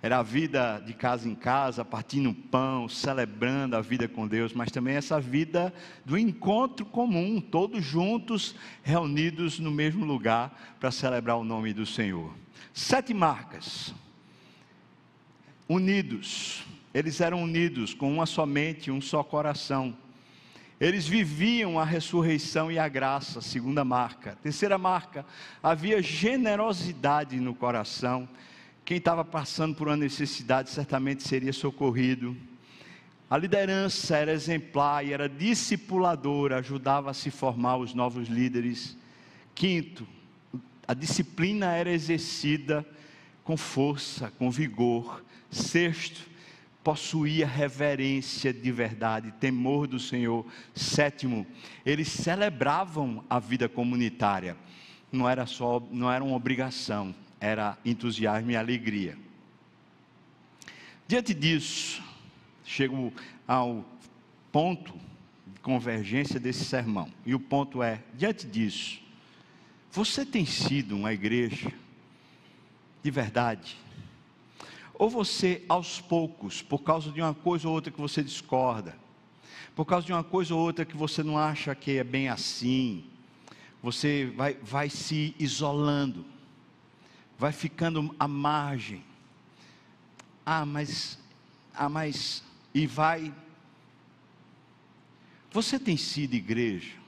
era a vida de casa em casa, partindo pão, celebrando a vida com Deus, mas também essa vida do encontro comum, todos juntos, reunidos no mesmo lugar para celebrar o nome do Senhor. Sete marcas, unidos, eles eram unidos com uma só mente, um só coração. Eles viviam a ressurreição e a graça, segunda marca. Terceira marca, havia generosidade no coração quem estava passando por uma necessidade certamente seria socorrido. A liderança era exemplar e era discipuladora, ajudava a se formar os novos líderes. Quinto, a disciplina era exercida com força, com vigor. Sexto, possuía reverência de verdade, temor do Senhor. Sétimo, eles celebravam a vida comunitária. Não era só, não era uma obrigação, era entusiasmo e alegria. Diante disso, chego ao ponto de convergência desse sermão. E o ponto é: diante disso, você tem sido uma igreja de verdade? Ou você, aos poucos, por causa de uma coisa ou outra que você discorda, por causa de uma coisa ou outra que você não acha que é bem assim, você vai, vai se isolando vai ficando à margem. Ah, mas, ah, mas, e vai. Você tem sido igreja?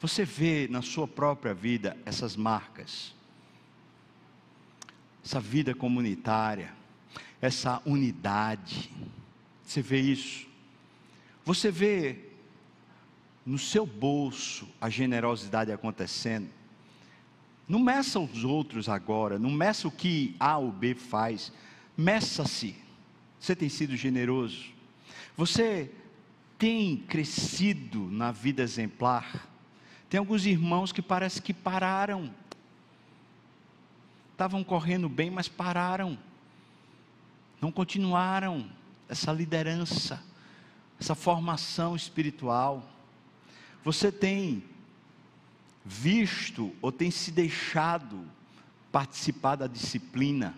Você vê na sua própria vida essas marcas, essa vida comunitária, essa unidade. Você vê isso? Você vê no seu bolso a generosidade acontecendo, Não meça os outros agora, não meça o que A ou B faz, meça-se. Você tem sido generoso? Você tem crescido na vida exemplar? Tem alguns irmãos que parece que pararam. Estavam correndo bem, mas pararam. Não continuaram essa liderança, essa formação espiritual. Você tem visto ou tem se deixado participar da disciplina?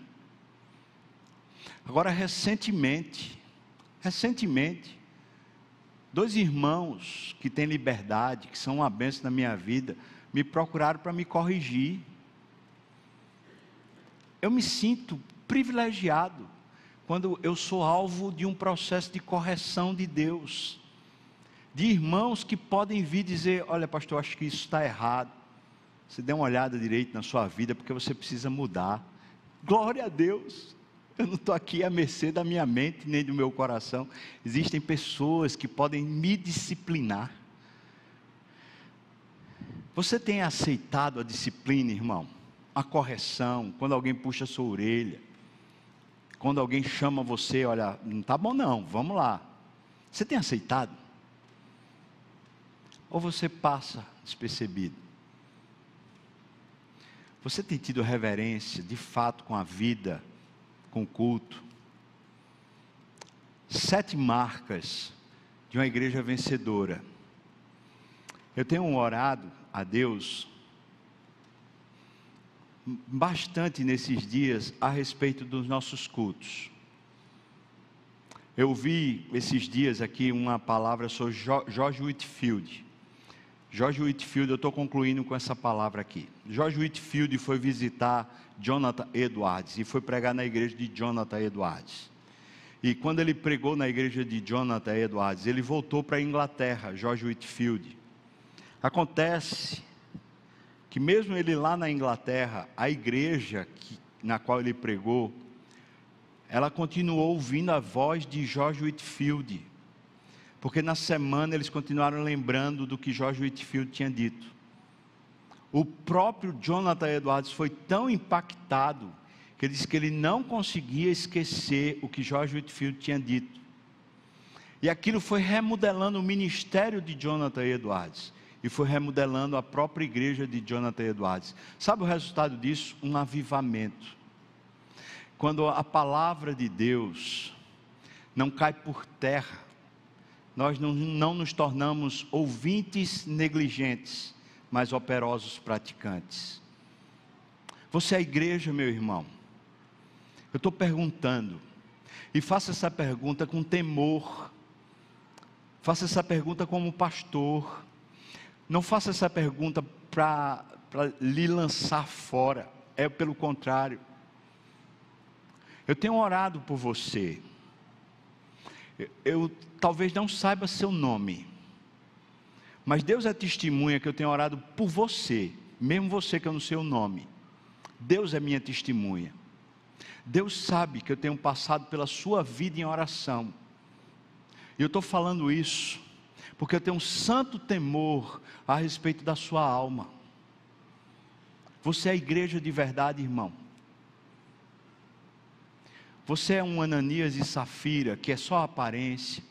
Agora, recentemente, recentemente, dois irmãos que têm liberdade, que são uma benção na minha vida, me procuraram para me corrigir. Eu me sinto privilegiado quando eu sou alvo de um processo de correção de Deus, de irmãos que podem vir dizer: Olha, pastor, acho que isso está errado. Você dê uma olhada direito na sua vida, porque você precisa mudar. Glória a Deus. Eu não estou aqui à mercê da minha mente nem do meu coração. Existem pessoas que podem me disciplinar. Você tem aceitado a disciplina, irmão? A correção, quando alguém puxa a sua orelha quando alguém chama você, olha, não está bom não, vamos lá. Você tem aceitado? Ou você passa despercebido? Você tem tido reverência de fato com a vida, com o culto? Sete marcas de uma igreja vencedora. Eu tenho orado a Deus bastante nesses dias a respeito dos nossos cultos. Eu vi esses dias aqui uma palavra sobre George Whitfield. George Whitfield, eu estou concluindo com essa palavra aqui. George Whitfield foi visitar Jonathan Edwards e foi pregar na igreja de Jonathan Edwards. E quando ele pregou na igreja de Jonathan Edwards, ele voltou para a Inglaterra, George Whitfield. Acontece que mesmo ele lá na Inglaterra, a igreja que, na qual ele pregou, ela continuou ouvindo a voz de George Whitfield, porque na semana eles continuaram lembrando do que George Whitfield tinha dito. O próprio Jonathan Edwards foi tão impactado que ele disse que ele não conseguia esquecer o que George Whitfield tinha dito. E aquilo foi remodelando o ministério de Jonathan Edwards e foi remodelando a própria igreja de Jonathan Edwards. Sabe o resultado disso? Um avivamento. Quando a palavra de Deus não cai por terra, nós não, não nos tornamos ouvintes negligentes, mas operosos praticantes. Você é a igreja, meu irmão. Eu estou perguntando, e faça essa pergunta com temor, faça essa pergunta como pastor, não faça essa pergunta para lhe lançar fora, é pelo contrário. Eu tenho orado por você. Eu, talvez não saiba seu nome, mas Deus é testemunha que eu tenho orado por você, mesmo você que eu não sei o nome. Deus é minha testemunha. Deus sabe que eu tenho passado pela sua vida em oração. E eu estou falando isso porque eu tenho um santo temor a respeito da sua alma. Você é a igreja de verdade, irmão. Você é um Ananias e Safira, que é só aparência.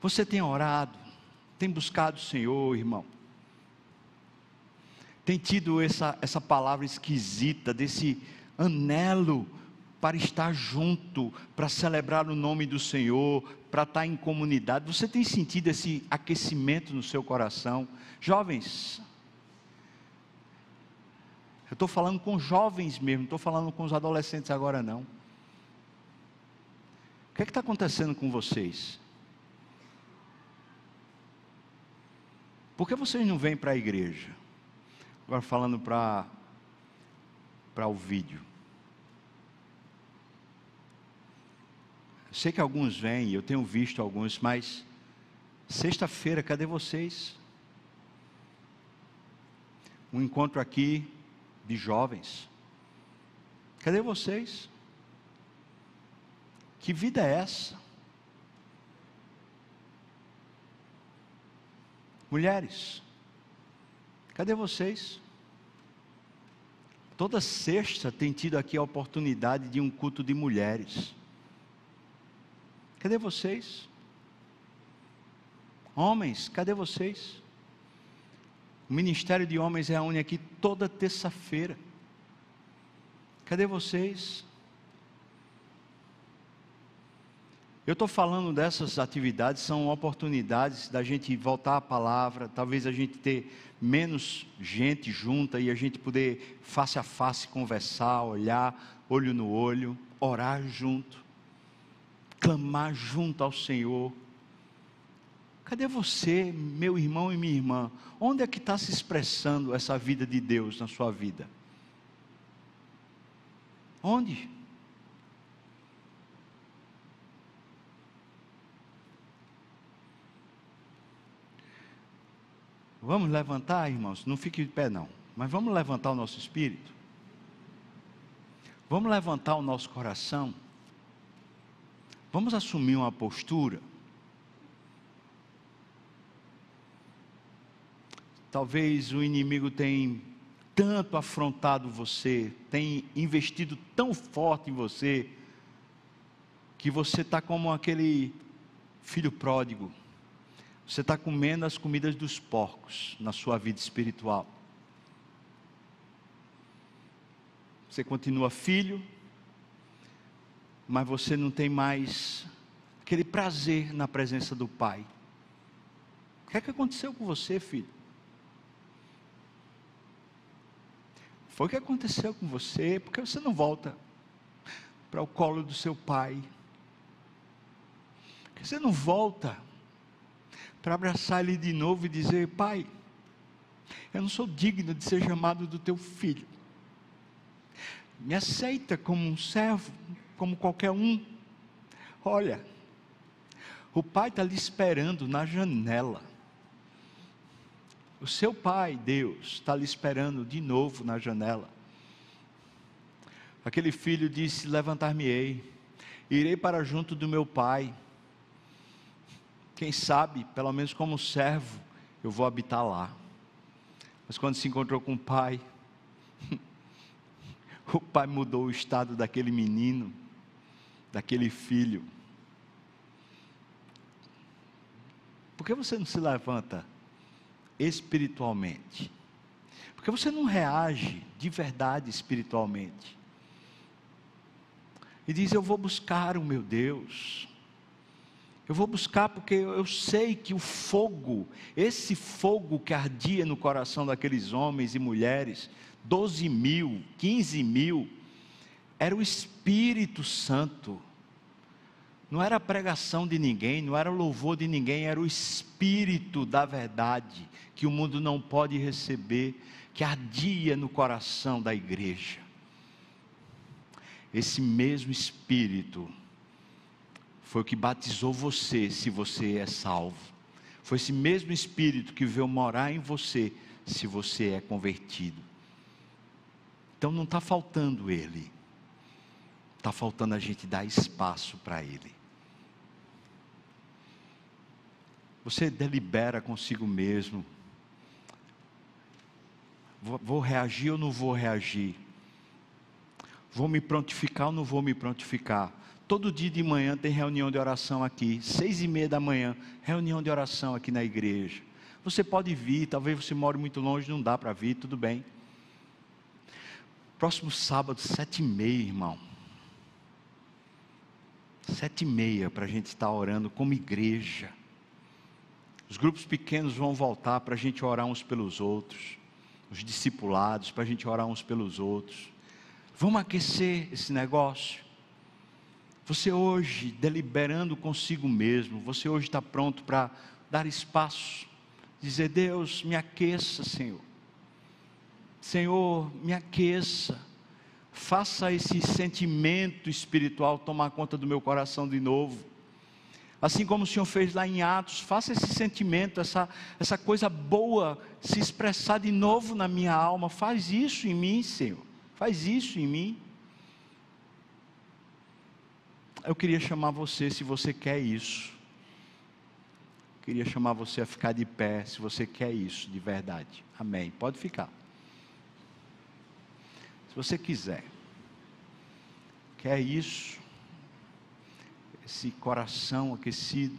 Você tem orado, tem buscado o Senhor, irmão. Tem tido essa, essa palavra esquisita, desse anelo para estar junto, para celebrar o nome do Senhor, para estar em comunidade. Você tem sentido esse aquecimento no seu coração? Jovens, eu estou falando com jovens mesmo, não estou falando com os adolescentes agora não. O que é está acontecendo com vocês? Por que vocês não vêm para a igreja? Agora falando para o vídeo. Sei que alguns vêm, eu tenho visto alguns, mas sexta-feira, cadê vocês? Um encontro aqui de jovens. Cadê vocês? Que vida é essa? Mulheres, cadê vocês? Toda sexta tem tido aqui a oportunidade de um culto de mulheres. Cadê vocês? Homens, cadê vocês? O Ministério de Homens reúne aqui toda terça-feira. Cadê vocês? Eu estou falando dessas atividades, são oportunidades da gente voltar à palavra, talvez a gente ter menos gente junta e a gente poder face a face conversar, olhar, olho no olho, orar junto, clamar junto ao Senhor. Cadê você, meu irmão e minha irmã? Onde é que está se expressando essa vida de Deus na sua vida? Onde? Vamos levantar, irmãos? Não fique de pé, não. Mas vamos levantar o nosso espírito. Vamos levantar o nosso coração. Vamos assumir uma postura. Talvez o inimigo tenha tanto afrontado você, tem investido tão forte em você, que você está como aquele filho pródigo você está comendo as comidas dos porcos na sua vida espiritual. Você continua filho, mas você não tem mais aquele prazer na presença do Pai. O que é que aconteceu com você, filho? Foi o que aconteceu com você, porque você não volta para o colo do seu pai. Porque você não volta para abraçar ele de novo e dizer: Pai, eu não sou digno de ser chamado do teu filho. Me aceita como um servo, como qualquer um. Olha, o pai está lhe esperando na janela. O seu pai, Deus, está lhe esperando de novo na janela. Aquele filho disse: Levantar-me-ei, irei para junto do meu pai quem sabe, pelo menos como servo, eu vou habitar lá. Mas quando se encontrou com o pai, o pai mudou o estado daquele menino, daquele filho. Por que você não se levanta espiritualmente? Por que você não reage de verdade espiritualmente? E diz: Eu vou buscar o meu Deus. Eu vou buscar porque eu sei que o fogo, esse fogo que ardia no coração daqueles homens e mulheres, 12 mil, 15 mil, era o Espírito Santo. Não era a pregação de ninguém, não era o louvor de ninguém, era o Espírito da verdade, que o mundo não pode receber, que ardia no coração da igreja. Esse mesmo Espírito foi o que batizou você, se você é salvo. Foi esse mesmo Espírito que veio morar em você, se você é convertido. Então não está faltando Ele, está faltando a gente dar espaço para Ele. Você delibera consigo mesmo: vou, reagir ou não vou reagir? Vou me prontificar ou não vou me prontificar? Todo dia de manhã tem reunião de oração aqui, seis e meia da manhã, reunião de oração aqui na igreja. Você pode vir, talvez você more muito longe, não dá para vir, tudo bem. Próximo sábado, sete e meia, irmão. Sete e meia para a gente estar orando como igreja. Os grupos pequenos vão voltar para a gente orar uns pelos outros. Os discipulados, para a gente orar uns pelos outros. Vamos aquecer esse negócio. Você hoje, deliberando consigo mesmo, você hoje está pronto para dar espaço, dizer: Deus, me aqueça, Senhor. Senhor, me aqueça. Faça esse sentimento espiritual tomar conta do meu coração de novo. Assim como o Senhor fez lá em Atos, faça esse sentimento, essa, essa coisa boa se expressar de novo na minha alma. Faz isso em mim, Senhor. Faz isso em mim eu queria chamar você, se você quer isso. Eu queria chamar você a ficar de pé, se você quer isso de verdade. Amém. Pode ficar. Se você quiser, quer isso, esse coração aquecido,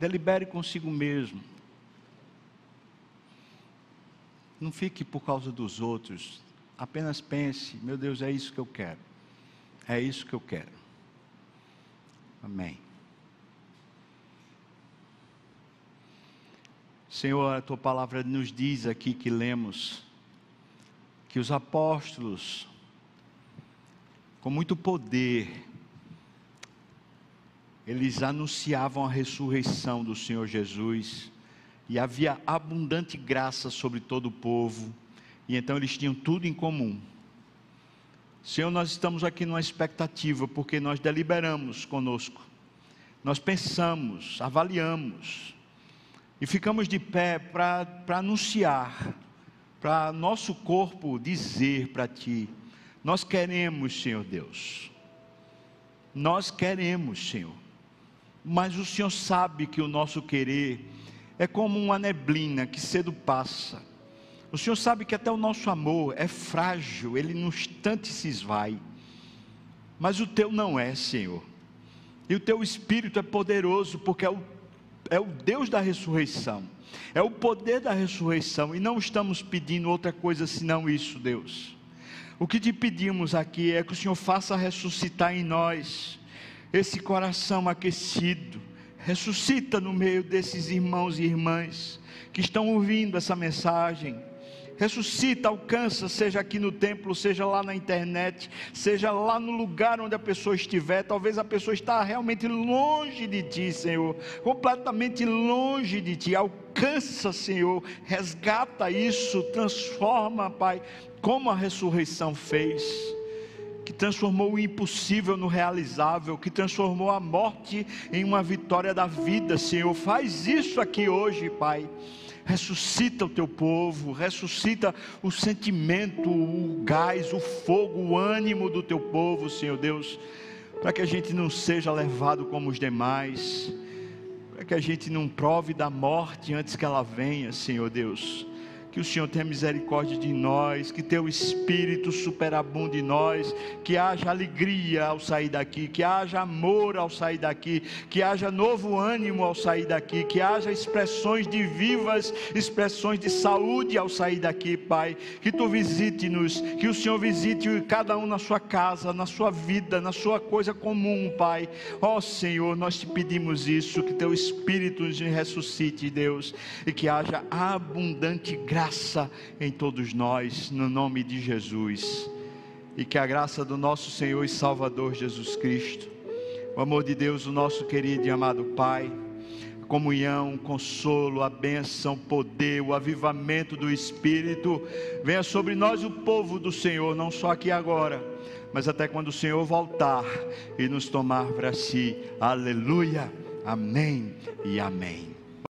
delibere consigo mesmo. Não fique por causa dos outros, apenas pense: meu Deus, é isso que eu quero, é isso que eu quero. Amém. Senhor, a tua palavra nos diz aqui que lemos que os apóstolos, com muito poder, eles anunciavam a ressurreição do Senhor Jesus, e havia abundante graça sobre todo o povo, e então eles tinham tudo em comum. Senhor, nós estamos aqui numa expectativa, porque nós deliberamos conosco, nós pensamos, avaliamos, e ficamos de pé para anunciar, para nosso corpo dizer para Ti: Nós queremos, Senhor Deus, nós queremos, Senhor, mas o Senhor sabe que o nosso querer é como uma neblina que cedo passa. O Senhor sabe que até o nosso amor é frágil, ele no instante se esvai. Mas o teu não é, Senhor. E o teu espírito é poderoso, porque é o é o Deus da ressurreição, é o poder da ressurreição, e não estamos pedindo outra coisa senão isso, Deus. O que te pedimos aqui é que o Senhor faça ressuscitar em nós esse coração aquecido, ressuscita no meio desses irmãos e irmãs que estão ouvindo essa mensagem ressuscita, alcança, seja aqui no templo, seja lá na internet, seja lá no lugar onde a pessoa estiver. Talvez a pessoa está realmente longe de ti, Senhor, completamente longe de ti. Alcança, Senhor, resgata isso, transforma, Pai, como a ressurreição fez que transformou o impossível no realizável, que transformou a morte em uma vitória da vida, Senhor. Faz isso aqui hoje, Pai ressuscita o teu povo, ressuscita o sentimento, o gás, o fogo, o ânimo do teu povo, Senhor Deus, para que a gente não seja levado como os demais, para que a gente não prove da morte antes que ela venha, Senhor Deus que o Senhor tenha misericórdia de nós, que teu espírito superabunde em nós, que haja alegria ao sair daqui, que haja amor ao sair daqui, que haja novo ânimo ao sair daqui, que haja expressões de vivas, expressões de saúde ao sair daqui, Pai. Que tu visite-nos, que o Senhor visite cada um na sua casa, na sua vida, na sua coisa comum, Pai. Ó oh, Senhor, nós te pedimos isso, que teu espírito nos ressuscite, Deus, e que haja abundante graça graça em todos nós, no nome de Jesus. E que a graça do nosso Senhor e Salvador Jesus Cristo, o amor de Deus, o nosso querido e amado Pai, a comunhão, o consolo, a bênção, o poder, o avivamento do Espírito, venha sobre nós, o povo do Senhor, não só aqui agora, mas até quando o Senhor voltar e nos tomar para si. Aleluia. Amém e amém.